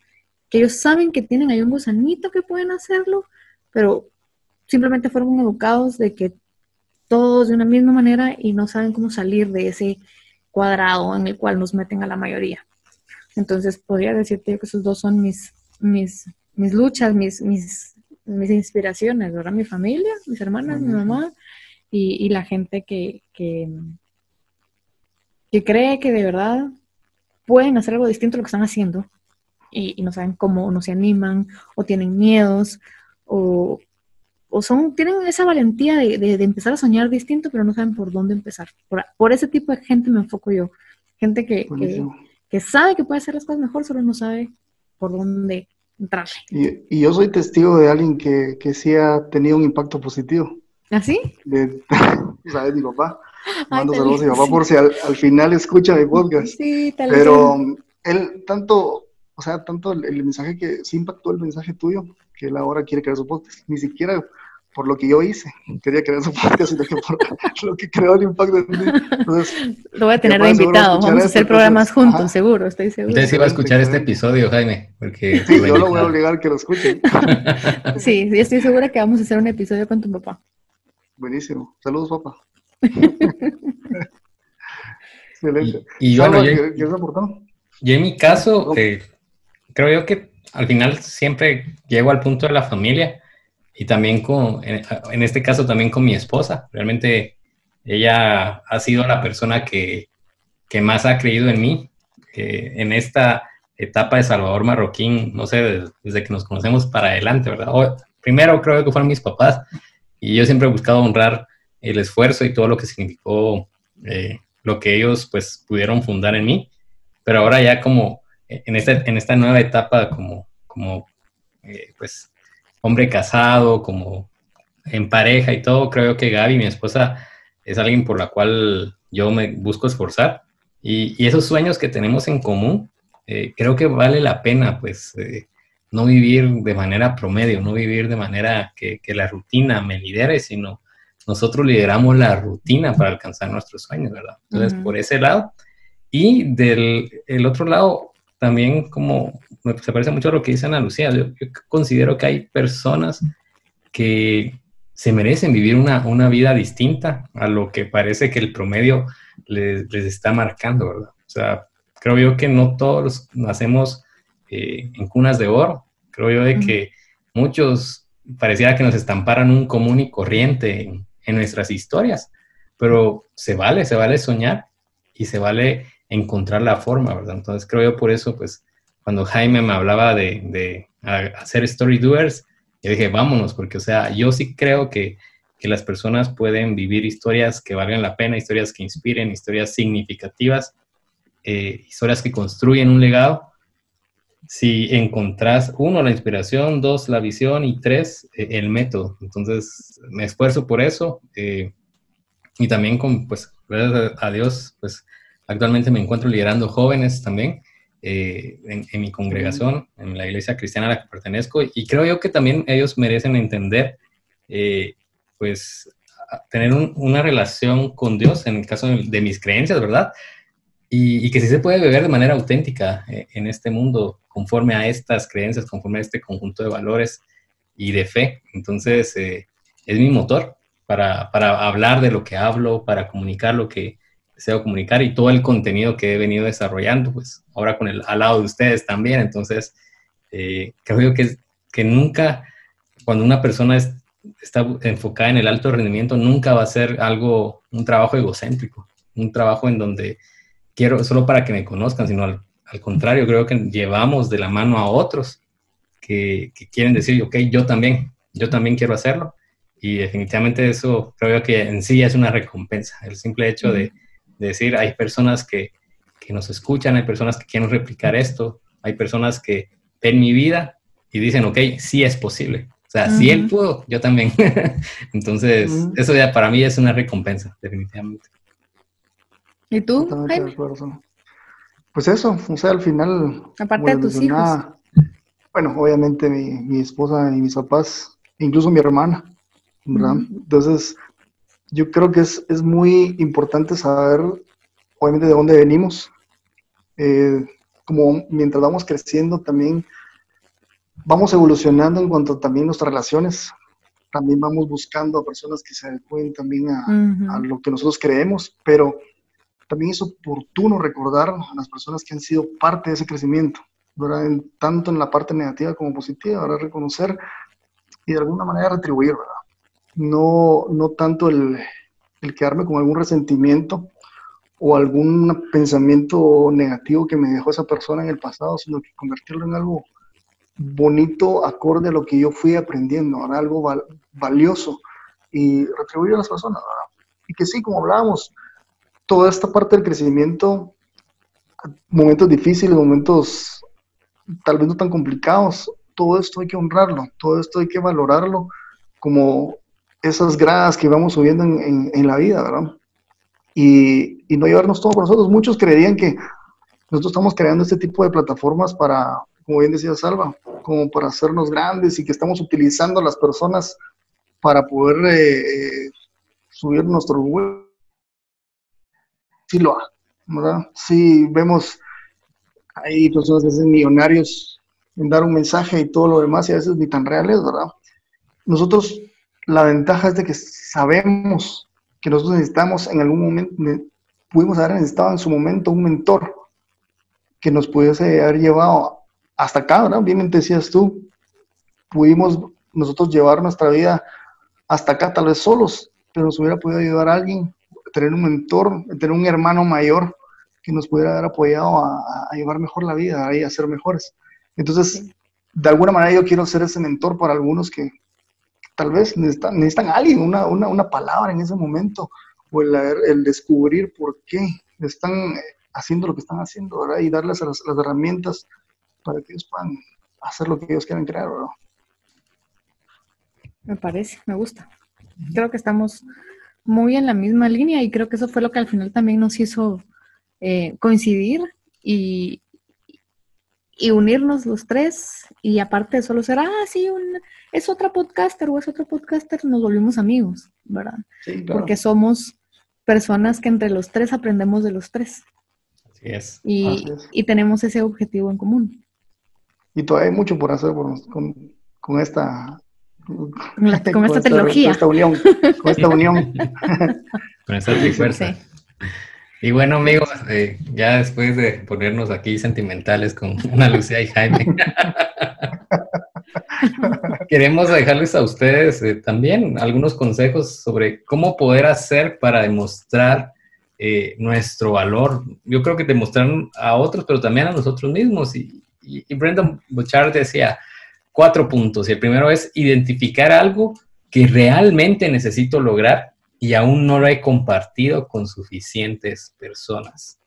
ellos saben que tienen ahí un gusanito que pueden hacerlo, pero simplemente fueron educados de que todos de una misma manera y no saben cómo salir de ese cuadrado en el cual nos meten a la mayoría. Entonces, podría decirte que esos dos son mis, mis, mis luchas, mis, mis, mis inspiraciones, ¿verdad? Mi familia, mis hermanas, mi mamá y, la gente que, que, que, cree que de verdad pueden hacer algo distinto a lo que están haciendo y, no saben cómo, no se animan o tienen miedos o, o son, tienen esa valentía de, de, empezar a soñar distinto, pero no saben por dónde empezar. Por, por ese tipo de gente me enfoco yo. Gente que, que, sabe que puede hacer las cosas mejor, solo no sabe por dónde entrar. Y, y yo soy testigo de alguien que, que sí ha tenido un impacto positivo. ¿Así? ¿Ah, ¿Sabes? Mi papá. Mando saludos a mi papá por si al, al, final escucha mi podcast. Sí, tal Pero él, tanto, o sea, tanto el, el, mensaje que sí impactó el mensaje tuyo, que él ahora quiere crear su podcast. Ni siquiera por lo que yo hice, quería crear su podcast, sino que por lo que creó el impacto en mí. Entonces, lo voy a tener de invitado, vamos a hacer programas juntos, seguro, estoy seguro. Entonces iba a escuchar este episodio, Jaime, porque... Sí, yo lo voy a obligar a que lo escuchen. sí, yo estoy segura que vamos a hacer un episodio con tu papá. Buenísimo. Saludos, papá. Excelente. Y, y bueno, yo, yo, en mi caso, eh, creo yo que al final siempre llego al punto de la familia y también con, en, este caso también con mi esposa. Realmente ella ha sido la persona que, que más ha creído en mí eh, en esta etapa de Salvador Marroquín, no sé, desde, que nos conocemos para adelante, ¿verdad? primero creo que fueron mis papás y yo siempre he buscado honrar el esfuerzo y todo lo que significó eh, lo que ellos pues pudieron fundar en mí, pero ahora ya como en esta, en esta nueva etapa como, como eh, pues hombre casado, como en pareja y todo, creo que Gaby, mi esposa, es alguien por la cual yo me busco esforzar y, y esos sueños que tenemos en común, eh, creo que vale la pena pues no vivir de manera promedio, no vivir de manera que, la rutina me lidere, sino nosotros lideramos la rutina para alcanzar nuestros sueños, ¿verdad? Entonces, por ese lado. Y del el otro lado, también como se parece mucho a lo que dice Ana Lucía, yo, considero que hay personas que se merecen vivir una, una, vida distinta a lo que parece que el promedio les, les, está marcando, ¿verdad? O sea, creo yo que no todos nacemos eh, en cunas de oro. Creo yo de que muchos pareciera que nos estamparan un común y corriente en, nuestras historias, pero se vale, se vale soñar y se vale encontrar la forma, ¿verdad? Entonces creo yo por eso, pues, cuando Jaime me hablaba de, de hacer story doers, yo dije, vámonos, porque, o sea, yo sí creo que, que, las personas pueden vivir historias que valgan la pena, historias que inspiren, historias significativas, eh, historias que construyen un legado, si encontrás, uno, la inspiración, dos, la visión y tres, eh, el método. Entonces, me esfuerzo por eso eh, y también con, pues, gracias a Dios, pues, actualmente me encuentro liderando jóvenes también eh, en, mi congregación, en la iglesia cristiana a la que pertenezco y creo yo que también ellos merecen entender, pues, tener una relación con Dios en el caso de mis creencias, ¿verdad? y, que sí se puede beber de manera auténtica eh, en este mundo, conforme a estas creencias, conforme a este conjunto de valores y de fe. Entonces, eh, es mi motor para, para, hablar de lo que hablo, para comunicar lo que deseo comunicar y todo el contenido que he venido desarrollando, pues ahora con el al lado de ustedes también. Entonces, eh, creo que, que nunca, cuando una persona está enfocada en el alto rendimiento, nunca va a ser algo, un trabajo egocéntrico, un trabajo en donde quiero solo para que me conozcan, sino al, contrario, creo que llevamos de la mano a otros que, quieren decir, ok, yo también, yo también quiero hacerlo. Y definitivamente eso creo que en sí es una recompensa. El simple hecho de, decir, hay personas que, que, nos escuchan, hay personas que quieren replicar esto, hay personas que ven mi vida y dicen, ok, sí es posible. O sea, si él pudo, yo también. Entonces, eso ya para mí es una recompensa, definitivamente. ¿Y tú? pues eso, o sea, al final... Aparte de tus hijos. Bueno, obviamente mi, mi, esposa y mis papás, incluso mi hermana, ¿verdad? Entonces, yo creo que es, es, muy importante saber, obviamente, de dónde venimos. Eh, como mientras vamos creciendo, también vamos evolucionando en cuanto a también nuestras relaciones. También vamos buscando a personas que se adecuen también a, a lo que nosotros creemos, pero también es oportuno recordar a las personas que han sido parte de ese crecimiento, ¿verdad? tanto en la parte negativa como positiva, ¿verdad? reconocer y de alguna manera retribuir, ¿verdad? No, no tanto el, quedarme con algún resentimiento o algún pensamiento negativo que me dejó esa persona en el pasado, sino que convertirlo en algo bonito, acorde a lo que yo fui aprendiendo, algo valioso y retribuir a las personas. Y que sí, como hablábamos, toda esta parte del crecimiento, momentos difíciles, momentos tal vez no tan complicados, todo esto hay que honrarlo, todo esto hay que valorarlo como esas gradas que vamos subiendo en, la vida, ¿verdad? Y, y, no llevarnos todo por nosotros. Muchos creerían que nosotros estamos creando este tipo de plataformas para, como bien decía Salva, como para hacernos grandes y que estamos utilizando a las personas para poder eh, subir nuestro web sí lo ha, ¿verdad? Sí vemos ahí personas que hacen millonarios en dar un mensaje y todo lo demás y a veces ni tan reales, ¿verdad? Nosotros, la ventaja es de que sabemos que nosotros necesitamos en algún momento, pudimos haber necesitado en su momento un mentor que nos pudiese haber llevado hasta acá, ¿verdad? Bien decías tú, pudimos nosotros llevar nuestra vida hasta acá, tal vez solos, pero nos hubiera podido ayudar a alguien tener un mentor, tener un hermano mayor que nos pudiera haber apoyado a, llevar mejor la vida y a ser mejores. Entonces, de alguna manera yo quiero ser ese mentor para algunos que, tal vez necesitan, necesitan alguien, una, una, una, palabra en ese momento, o el, el, descubrir por qué están haciendo lo que están haciendo, ¿verdad? Y darles las, las herramientas para que ellos puedan hacer lo que ellos quieren crear, ¿verdad? Me parece, me gusta. Creo que estamos muy en la misma línea y creo que eso fue lo que al final también nos hizo eh, coincidir y, y unirnos los tres y aparte de solo ser, ah, sí, un, es otra podcaster o es otro podcaster, nos volvimos amigos, ¿verdad? Porque somos personas que entre los tres aprendemos de los tres. Así es. Y, y tenemos ese objetivo en común. Y todavía hay mucho por hacer con, con esta con, esta tecnología. Con esta unión. Con esta unión. con esta fuerza. Y bueno, amigos, eh, ya después de ponernos aquí sentimentales con Ana Lucía y Jaime, queremos dejarles a ustedes eh, también algunos consejos sobre cómo poder hacer para demostrar eh, nuestro valor. Yo creo que demostrar a otros, pero también a nosotros mismos. Y, y, y Brendan Bouchard decía, cuatro puntos. El primero es identificar algo que realmente necesito lograr y aún no lo he compartido con suficientes personas.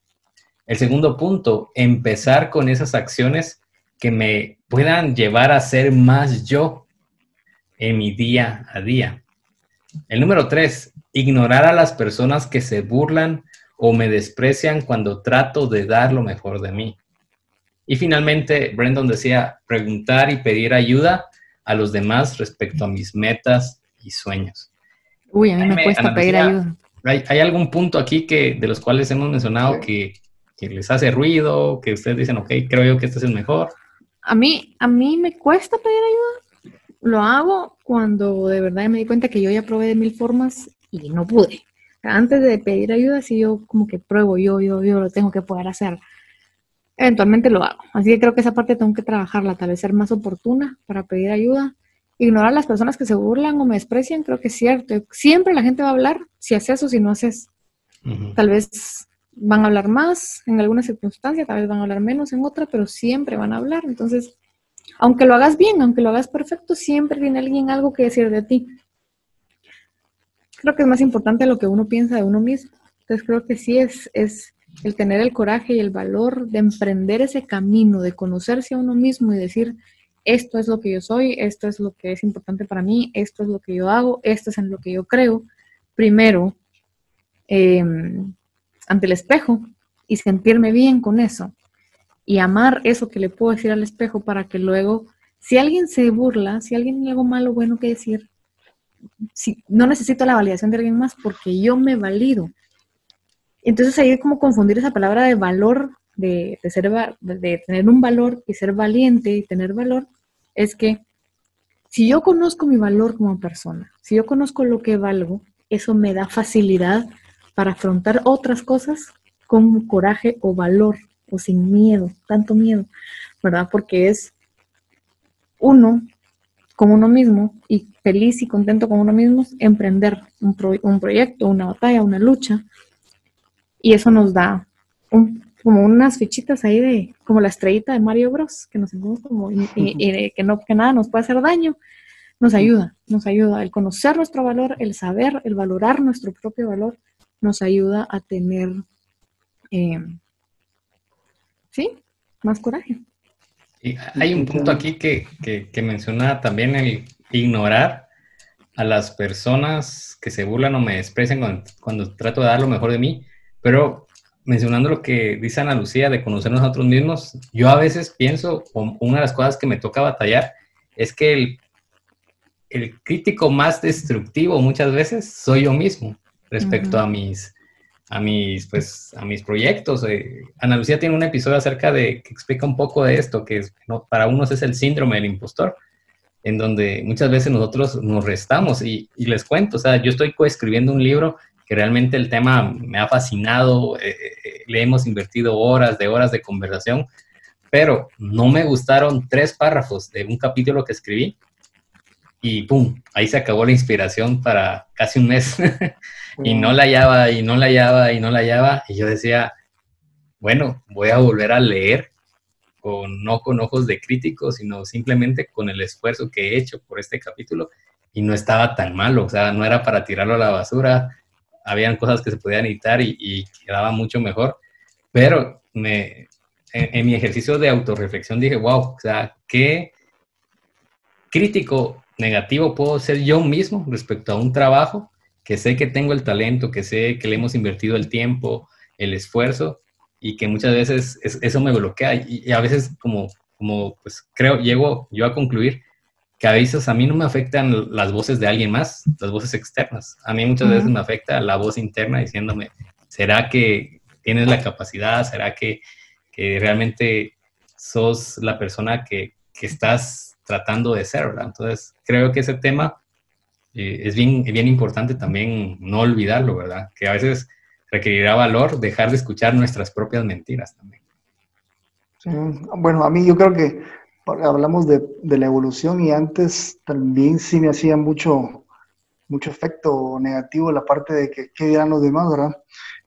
El segundo punto, empezar con esas acciones que me puedan llevar a ser más yo en mi día a día. El número tres, ignorar a las personas que se burlan o me desprecian cuando trato de dar lo mejor de mí. Y finalmente, Brandon decía, preguntar y pedir ayuda a los demás respecto a mis metas y sueños. Uy, a mí me, cuesta pedir ayuda. ¿hay, algún punto aquí que, de los cuales hemos mencionado que, que, les hace ruido, que ustedes dicen, ok, creo yo que este es el mejor? A mí, a mí me cuesta pedir ayuda. Lo hago cuando de verdad me di cuenta que yo ya probé de mil formas y no pude. Antes de pedir ayuda, sí yo como que pruebo, yo, yo, yo lo tengo que poder hacer eventualmente lo hago. Así que creo que esa parte tengo que trabajarla, tal vez ser más oportuna para pedir ayuda. Ignorar a las personas que se burlan o me desprecian, creo que es cierto. Siempre la gente va a hablar, si haces o si no haces. Tal vez van a hablar más en alguna circunstancia, tal vez van a hablar menos en otra, pero siempre van a hablar. Entonces, aunque lo hagas bien, aunque lo hagas perfecto, siempre tiene alguien algo que decir de ti. Creo que es más importante lo que uno piensa de uno mismo. Entonces creo que sí es, es el tener el coraje y el valor de emprender ese camino, de conocerse a uno mismo y decir, esto es lo que yo soy, esto es lo que es importante para mí, esto es lo que yo hago, esto es en lo que yo creo, primero, em, ante el espejo y sentirme bien con eso. y amar eso que le puedo decir al espejo para que luego, si alguien se burla, si alguien tiene algo malo, bueno que decir, si, no necesito la validación de alguien más porque yo me valido. Entonces ahí es como confundir esa palabra de valor, de, ser, de tener un valor y ser valiente y tener valor, es que si yo conozco mi valor como persona, si yo conozco lo que valgo, eso me da facilidad para afrontar otras cosas con coraje o valor o sin miedo, tanto miedo, ¿verdad? Porque es uno con uno mismo y feliz y contento con uno mismo, emprender un, un proyecto, una batalla, una lucha. Y eso nos da como unas fichitas ahí de, como la estrellita de Mario Bros, que nos sentimos como, y, que, no, que nada nos puede hacer daño, nos ayuda, nos ayuda. El conocer nuestro valor, el saber, el valorar nuestro propio valor, nos ayuda a tener, eh, sí, más coraje. Y hay un punto aquí que, que, menciona también el ignorar a las personas que se burlan o me desprecian cuando, cuando, trato de dar lo mejor de mí, pero mencionando lo que dice Ana Lucía de conocernos a nosotros mismos, yo a veces pienso, una de las cosas que me toca batallar, es que el, el crítico más destructivo muchas veces soy yo mismo respecto a mis a mis pues a mis proyectos. Eh, Ana Lucía tiene un episodio acerca de que explica un poco de esto, que ¿no? para unos es el síndrome del impostor, en donde muchas veces nosotros nos restamos y, y les cuento, o sea, yo estoy coescribiendo un libro que realmente el tema me ha fascinado, eh, eh, le hemos invertido horas de horas de conversación, pero no me gustaron tres párrafos de un capítulo que escribí y ¡pum! Ahí se acabó la inspiración para casi un mes y no la hallaba y no la hallaba y no la hallaba y yo decía, bueno, voy a volver a leer con, no con ojos de crítico, sino simplemente con el esfuerzo que he hecho por este capítulo y no estaba tan malo, o sea, no era para tirarlo a la basura, habían cosas que se podían editar y, quedaba mucho mejor, pero me, en, mi ejercicio de autorreflexión dije, wow, o sea, qué crítico negativo puedo ser yo mismo respecto a un trabajo que sé que tengo el talento, que sé que le hemos invertido el tiempo, el esfuerzo y que muchas veces eso me bloquea y, a veces como, como pues creo, llego yo a concluir que a veces a mí no me afectan las voces de alguien más, las voces externas. A mí muchas veces me afecta la voz interna diciéndome, ¿será que tienes la capacidad? ¿Será que, realmente sos la persona que, estás tratando de ser? Entonces, creo que ese tema eh, es bien, bien importante también no olvidarlo, ¿verdad? Que a veces requerirá valor dejar de escuchar nuestras propias mentiras también. bueno, a mí yo creo que hablamos de, la evolución y antes también sí me hacía mucho, mucho efecto negativo la parte de que qué dirán los demás, ¿verdad?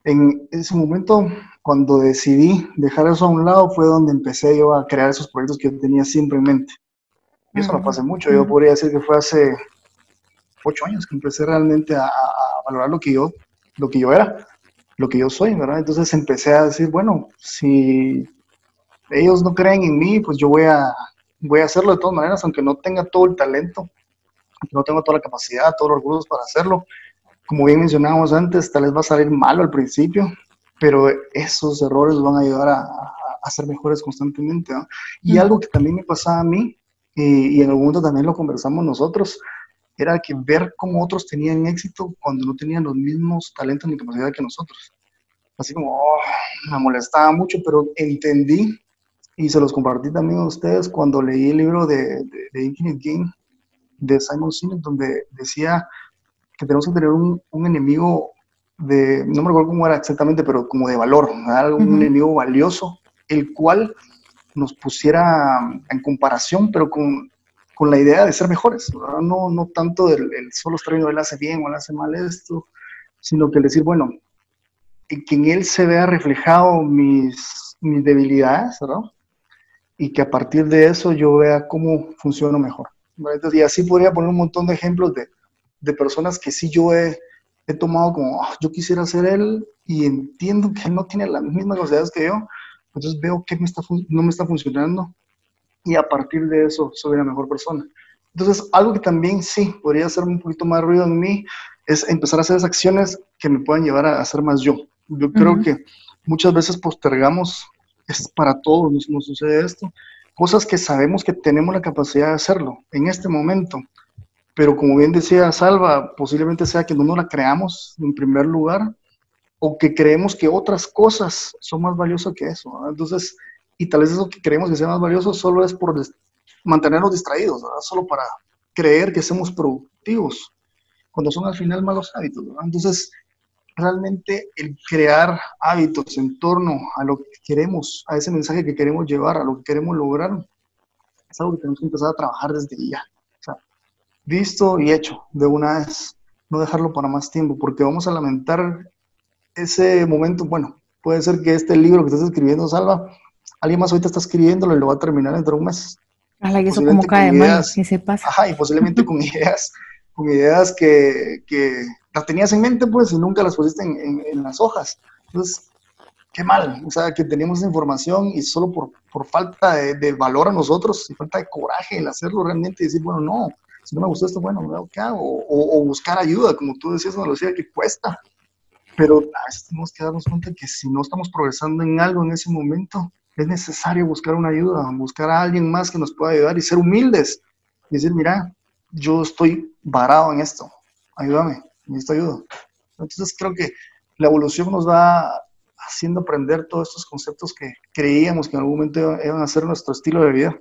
En ese momento, cuando decidí dejar eso a un lado, fue donde empecé yo a crear esos proyectos que yo tenía siempre en mente. Y eso no fue hace mucho, yo podría decir que fue hace ocho años que empecé realmente a, a, valorar lo que yo, lo que yo era, lo que yo soy, ¿verdad? Entonces empecé a decir, bueno, si ellos no creen en mí, pues yo voy a, voy a hacerlo de todas maneras, aunque no tenga todo el talento, aunque no tenga toda la capacidad, todos los recursos para hacerlo. Como bien mencionábamos antes, tal vez va a salir malo al principio, pero esos errores van a ayudar a, a, ser mejores constantemente. Y algo que también me pasaba a mí, y, en algún momento también lo conversamos nosotros, era que ver cómo otros tenían éxito cuando no tenían los mismos talentos ni capacidad que nosotros. Así como, oh, me molestaba mucho, pero entendí y se los compartí también a ustedes cuando leí el libro de, de, Infinite Game de Simon Sinek, donde decía que tenemos que tener un, un, enemigo de, no me recuerdo cómo era exactamente, pero como de valor, un enemigo valioso, el cual nos pusiera en comparación, pero con, con la idea de ser mejores, no, no tanto del el solo estar viendo él hace bien o él hace mal esto, sino que decir, bueno, que en él se vea reflejado mis, mis debilidades, ¿verdad? Y que a partir de eso yo vea cómo funciona mejor. y así podría poner un montón de ejemplos de, de personas que sí yo he, he tomado como, ah, yo quisiera ser él y entiendo que él no tiene las mismas capacidades que yo, entonces veo que me está, no me está funcionando y a partir de eso soy la mejor persona. Entonces, algo que también sí podría hacer un poquito más ruido en mí es empezar a hacer esas acciones que me puedan llevar a, ser más yo. Yo creo que muchas veces postergamos es para todos nos, sucede esto, cosas que sabemos que tenemos la capacidad de hacerlo en este momento, pero como bien decía Salva, posiblemente sea que no nos la creamos en primer lugar o que creemos que otras cosas son más valiosas que eso. Entonces, y tal vez eso que creemos que sea más valioso solo es por mantenernos distraídos, solo para creer que somos productivos, cuando son al final malos hábitos. Entonces, realmente el crear hábitos en torno a lo que queremos, a ese mensaje que queremos llevar, a lo que queremos lograr, es algo que tenemos que empezar a trabajar desde ya. O sea, visto y hecho de una vez, no dejarlo para más tiempo, porque vamos a lamentar ese momento, bueno, puede ser que este libro que estás escribiendo, Salva, alguien más ahorita está escribiéndolo y lo va a terminar dentro de un mes. y eso como cae mal, que se pasa. Ajá, y posiblemente con ideas, con ideas que, que, las tenías en mente, pues, y nunca las pusiste en, en, las hojas. Entonces, qué mal, o sea, que teníamos esa información y solo por, por falta de, de, valor a nosotros y falta de coraje en hacerlo realmente y decir, bueno, no, si no me gustó esto, bueno, ¿qué hago? O, o, buscar ayuda, como tú decías, lo decía, que cuesta. Pero a veces tenemos que darnos cuenta que si no estamos progresando en algo en ese momento, es necesario buscar una ayuda, buscar a alguien más que nos pueda ayudar y ser humildes. Y decir, mira, yo estoy varado en esto, ayúdame, necesito ayuda. Entonces creo que la evolución nos va haciendo aprender todos estos conceptos que creíamos que en algún momento iban a ser nuestro estilo de vida.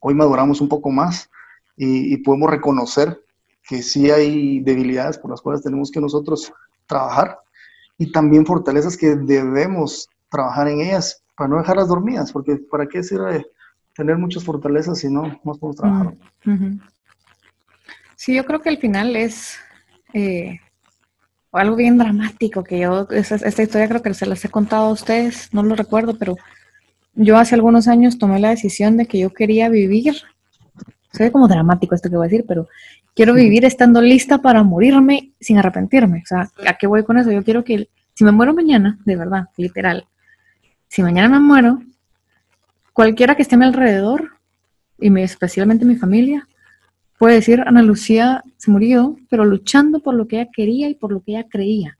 Hoy maduramos un poco más y, y podemos reconocer que sí hay debilidades por las cuales tenemos que nosotros trabajar y también fortalezas que debemos trabajar en ellas para no dejarlas dormidas, porque ¿para qué sirve tener muchas fortalezas si no, no podemos trabajar? Mm, sí, yo creo que al final es eh, algo bien dramático, que yo, esta, esta historia creo que se las he contado a ustedes, no lo recuerdo, pero yo hace algunos años tomé la decisión de que yo quería vivir, se ve como dramático esto que voy a decir, pero quiero vivir estando lista para morirme sin arrepentirme. O sea, ¿a qué voy con eso? Yo quiero que si me muero mañana, de verdad, literal, si mañana me muero, cualquiera que esté a mi alrededor, y especialmente mi familia, puede decir, Ana Lucía se murió, pero luchando por lo que ella quería y por lo que ella creía.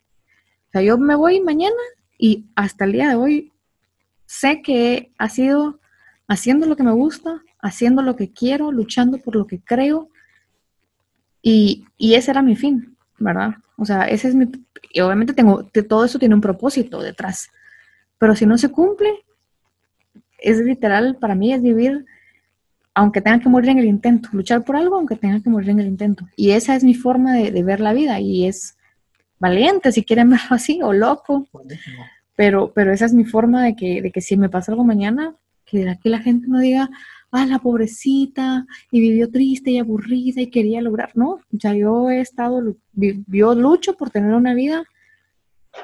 O sea, yo me voy mañana y hasta el día de hoy sé que ha sido haciendo lo que me gusta, haciendo lo que quiero, luchando por lo que creo. Y, y ese era mi fin, ¿verdad? O sea, ese es mi... Y obviamente tengo, todo eso tiene un propósito detrás. Pero si no se cumple, es literal, para mí es vivir, aunque tenga que morir en el intento, luchar por algo, aunque tenga que morir en el intento. Y esa es mi forma de, ver la vida y es valiente, si quieren verlo así, o loco. Pero, pero esa es mi forma de que, de que si me pasa algo mañana, que aquí la gente no diga, ah, la pobrecita, y vivió triste y aburrida y quería lograr. No, o sea, yo he estado, yo lucho por tener una vida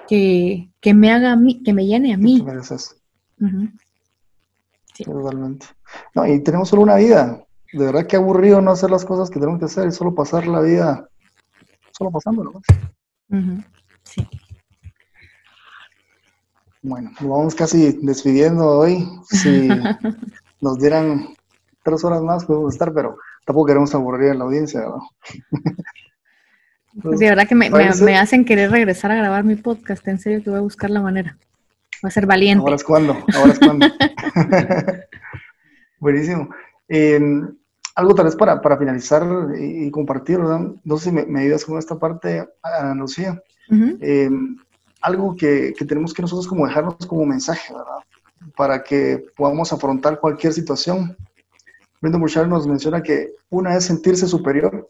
que, que, me haga a mí, que me llene a mí. Sí. Totalmente. No, y tenemos solo una vida. De verdad que aburrido no hacer las cosas que tenemos que hacer y solo pasar la vida solo pasándolo. Sí. Bueno, nos vamos casi despidiendo hoy. Si nos dieran tres horas más, podemos estar, pero tampoco queremos aburrir a la audiencia, ¿verdad? de verdad que me, me, hacen querer regresar a grabar mi podcast. En serio que voy a buscar la manera. Voy a ser valiente. Ahora es cuando, ahora es cuando. Buenísimo. Em, algo tal vez para, para finalizar y, compartir, ¿verdad? No sé si me, ayudas con esta parte, Ana Lucía. Em, algo que, que, tenemos que nosotros como dejarnos como mensaje, ¿verdad? Para que podamos afrontar cualquier situación. Brendan Burchard nos menciona que una es sentirse superior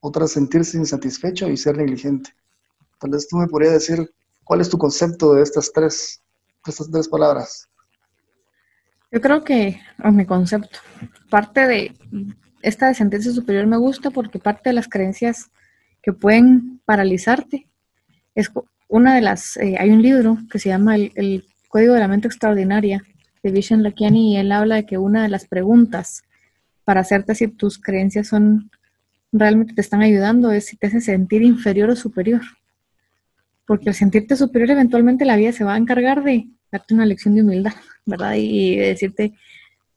otra sentirse insatisfecho y ser negligente. Tal vez tú me podrías decir cuál es tu concepto de estas tres, estas tres palabras. Yo creo que, o mi concepto, parte de esta de sentirse superior me gusta porque parte de las creencias que pueden paralizarte es una de las, eh, hay un libro que se llama el, Código de la Mente Extraordinaria de Vishen Lakiani y él habla de que una de las preguntas para hacerte si tus creencias son realmente te están ayudando es si te hace sentir inferior o superior. Porque al sentirte superior, eventualmente la vida se va a encargar de darte una lección de humildad, ¿verdad? Y decirte,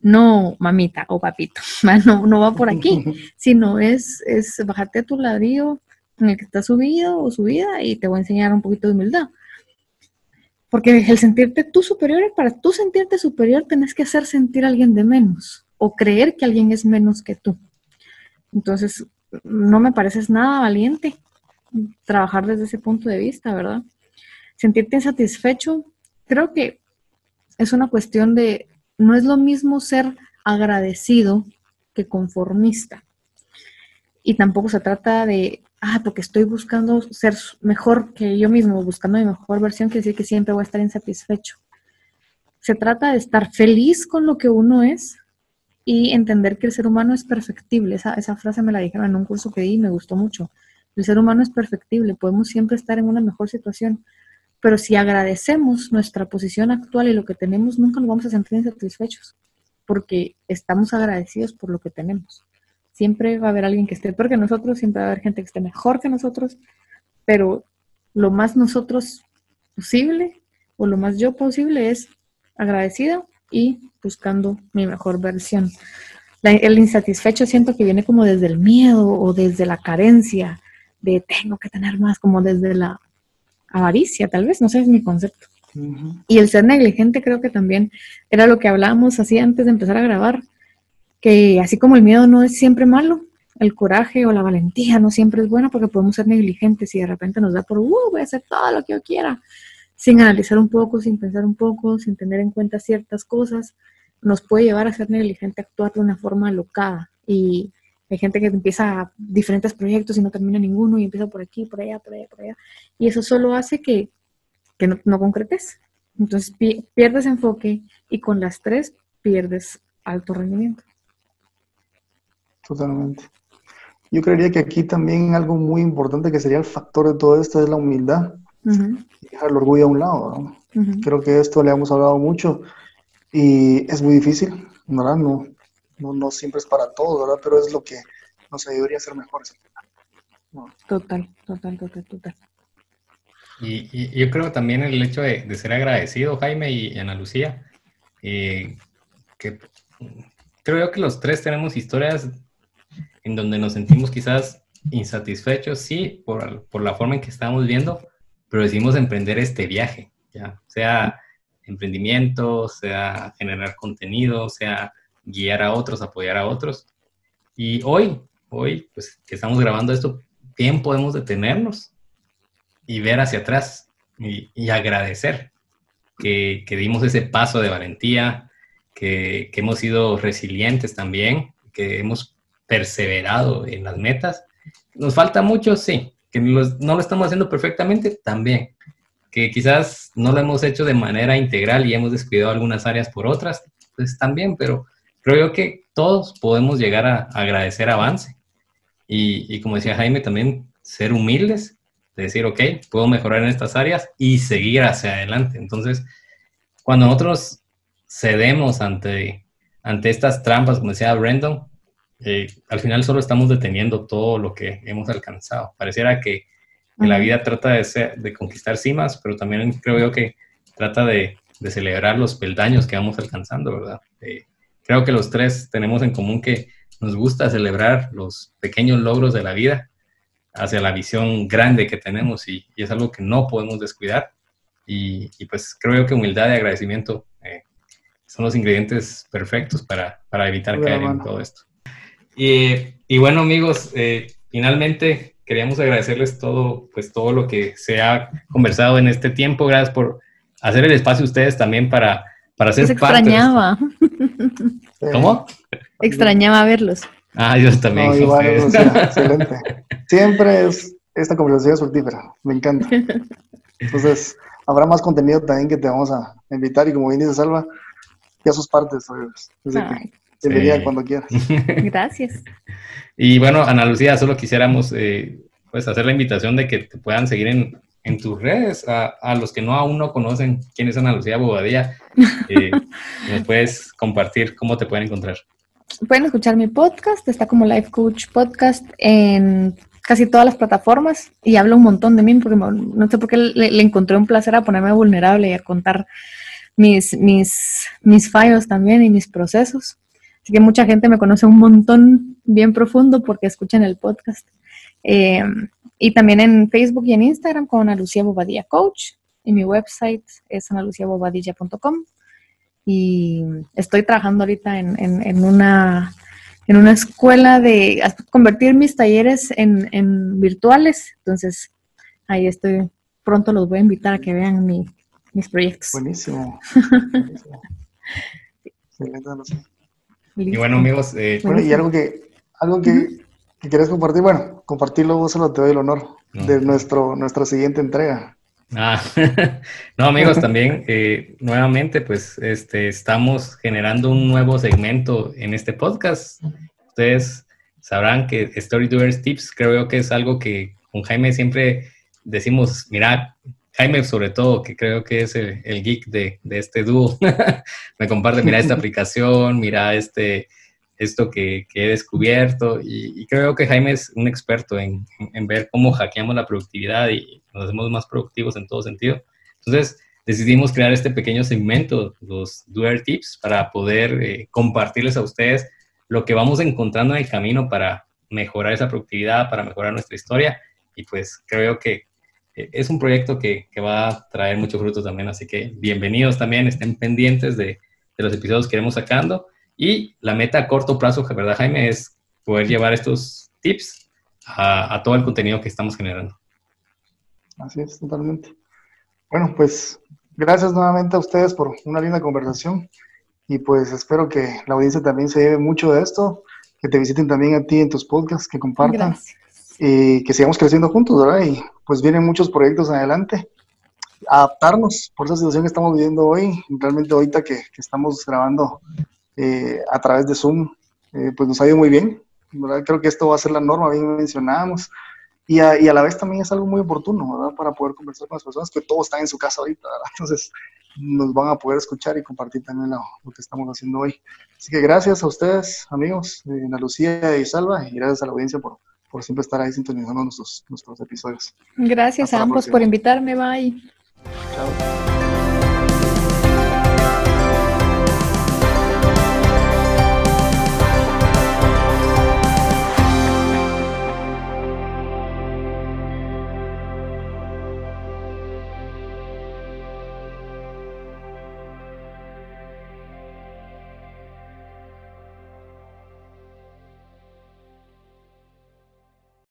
no, mamita o papito, no, no va por aquí, sino es, es bajarte a tu ladrillo en el que estás subido o subida y te voy a enseñar un poquito de humildad. Porque el sentirte tú superior, para tú sentirte superior, tenés que hacer sentir a alguien de menos o creer que alguien es menos que tú. Entonces, no me pareces nada valiente trabajar desde ese punto de vista, ¿verdad? Sentirte insatisfecho, creo que es una cuestión de, no es lo mismo ser agradecido que conformista. Y tampoco se trata de, ah, porque estoy buscando ser mejor que yo mismo, buscando mi mejor versión, quiere decir que siempre voy a estar insatisfecho. Se trata de estar feliz con lo que uno es y entender que el ser humano es perfectible. Esa, esa frase me la dijeron en un curso que di y me gustó mucho. El ser humano es perfectible, podemos siempre estar en una mejor situación, pero si agradecemos nuestra posición actual y lo que tenemos, nunca nos vamos a sentir insatisfechos, porque estamos agradecidos por lo que tenemos. Siempre va a haber alguien que esté peor que nosotros, siempre va a haber gente que esté mejor que nosotros, pero lo más nosotros posible o lo más yo posible es agradecida y buscando mi mejor versión. el insatisfecho siento que viene como desde el miedo o desde la carencia de tengo que tener más, como desde la avaricia, tal vez, no sé, es mi concepto. Y el ser negligente creo que también era lo que hablábamos así antes de empezar a grabar, que así como el miedo no es siempre malo, el coraje o la valentía no siempre es buena porque podemos ser negligentes y de repente nos da por, uh, voy a hacer todo lo que yo quiera, sin analizar un poco, sin pensar un poco, sin tener en cuenta ciertas cosas, nos puede llevar a ser negligente, actuar de una forma alocada. Y hay gente que empieza diferentes proyectos y no termina ninguno y empieza por aquí, por allá, por allá, por allá. Y eso solo hace que, no, concretes. Entonces pierdes enfoque y con las tres pierdes alto rendimiento. Totalmente. Yo creería que aquí también algo muy importante que sería el factor de todo esto es la humildad. Dejar el orgullo a un lado. Creo que esto le hemos hablado mucho y es muy difícil, ¿verdad? No, no, siempre es para todos, ¿verdad? Pero es lo que nos ayudaría a ser mejores. Total, total, total, total. Y, yo creo también el hecho de, ser agradecido, Jaime y Ana Lucía, eh, que creo yo que los tres tenemos historias en donde nos sentimos quizás insatisfechos, sí, por, por la forma en que estamos viendo, pero decidimos emprender este viaje, ya, sea emprendimiento, sea generar contenido, sea guiar a otros, apoyar a otros. Y hoy, hoy, pues que estamos grabando esto, bien podemos detenernos y ver hacia atrás y, agradecer que, dimos ese paso de valentía, que, hemos sido resilientes también, que hemos perseverado en las metas. Nos falta mucho, sí, que no lo estamos haciendo perfectamente, también. Que quizás no lo hemos hecho de manera integral y hemos descuidado algunas áreas por otras, pues también, pero creo yo que todos podemos llegar a, agradecer avance. Y, como decía Jaime, también ser humildes, de decir, ok, puedo mejorar en estas áreas y seguir hacia adelante. Entonces, cuando nosotros cedemos ante, ante estas trampas, como decía Brandon, eh, al final solo estamos deteniendo todo lo que hemos alcanzado. Pareciera que, la vida trata de, de conquistar cimas, pero también creo yo que trata de, de celebrar los peldaños que vamos alcanzando, ¿verdad? Creo que los tres tenemos en común que nos gusta celebrar los pequeños logros de la vida hacia la visión grande que tenemos y, es algo que no podemos descuidar. Y, pues creo que humildad y agradecimiento eh, son los ingredientes perfectos para, para evitar caer en todo esto. Y, bueno amigos, eh, finalmente queríamos agradecerles todo, pues todo lo que se ha conversado en este tiempo. Gracias por hacer el espacio ustedes también para para ser extrañaba. ¿Cómo? Extrañaba verlos. Ah, yo también. excelente. Siempre es esta conversación es fructífera. Me encanta. Entonces, habrá más contenido también que te vamos a invitar y como bien dice Salva, ya sus partes. Bienvenida cuando quieras. Gracias. Y bueno, Ana Lucía, solo quisiéramos eh, pues hacer la invitación de que te puedan seguir en, en tus redes, a, los que no aún no conocen quién es Ana Lucía Bobadilla, eh, ¿nos puedes compartir cómo te pueden encontrar? Pueden escuchar mi podcast, está como Life Coach Podcast en casi todas las plataformas y hablo un montón de mí porque no sé por qué le, encontré un placer a ponerme vulnerable y a contar mis, mis, mis fallos también y mis procesos. Así que mucha gente me conoce un montón bien profundo porque escuchan el podcast. Eh, y también en Facebook y en Instagram con Ana Lucía Bobadilla Coach. y mi website es analuciabobadilla.com y estoy trabajando ahorita en, en, una, en una escuela de convertir mis talleres en, en, virtuales. Entonces, ahí estoy. Pronto los voy a invitar a que vean mis proyectos. Buenísimo. Y bueno, amigos. Eh, bueno, y algo que, algo que, quieres compartir, bueno, compartirlo vos solo te doy el honor de nuestro, nuestra siguiente entrega. Ah, no amigos, también eh, nuevamente pues este, estamos generando un nuevo segmento en este podcast. Ustedes sabrán que Story Doers Tips creo que es algo que con Jaime siempre decimos, mira, Jaime sobre todo, que creo que es el, geek de, este dúo, me comparte, mira esta aplicación, mira este, esto que, he descubierto y, creo que Jaime es un experto en, ver cómo hackeamos la productividad y nos hacemos más productivos en todo sentido. Entonces decidimos crear este pequeño segmento, los Doer Tips, para poder eh, compartirles a ustedes lo que vamos encontrando en el camino para mejorar esa productividad, para mejorar nuestra historia y pues creo que eh, es un proyecto que, que, va a traer mucho fruto también, así que bienvenidos también, estén pendientes de, de, los episodios que iremos sacando. Y la meta a corto plazo, ¿verdad, Jaime? Es poder llevar estos tips a, a todo el contenido que estamos generando. Así es, totalmente. Bueno, pues gracias nuevamente a ustedes por una linda conversación y pues espero que la audiencia también se lleve mucho de esto, que te visiten también a ti en tus podcasts, que compartan. Gracias y que sigamos creciendo juntos, ¿verdad? Y pues vienen muchos proyectos adelante. Adaptarnos por esa situación que estamos viviendo hoy, realmente ahorita que, estamos grabando eh, a través de Zoom, eh, pues nos ha ido muy bien, ¿verdad? Creo que esto va a ser la norma, bien mencionábamos. Y a, y a, la vez también es algo muy oportuno, ¿verdad? Para poder conversar con las personas que todos están en su casa ahorita, ¿verdad? Entonces nos van a poder escuchar y compartir también lo, que estamos haciendo hoy. Así que gracias a ustedes, amigos, de Ana Lucía y Salva, y gracias a la audiencia por, por siempre estar ahí sintonizando nuestros, nuestros episodios. Gracias a ambos por invitarme, bye. Chao.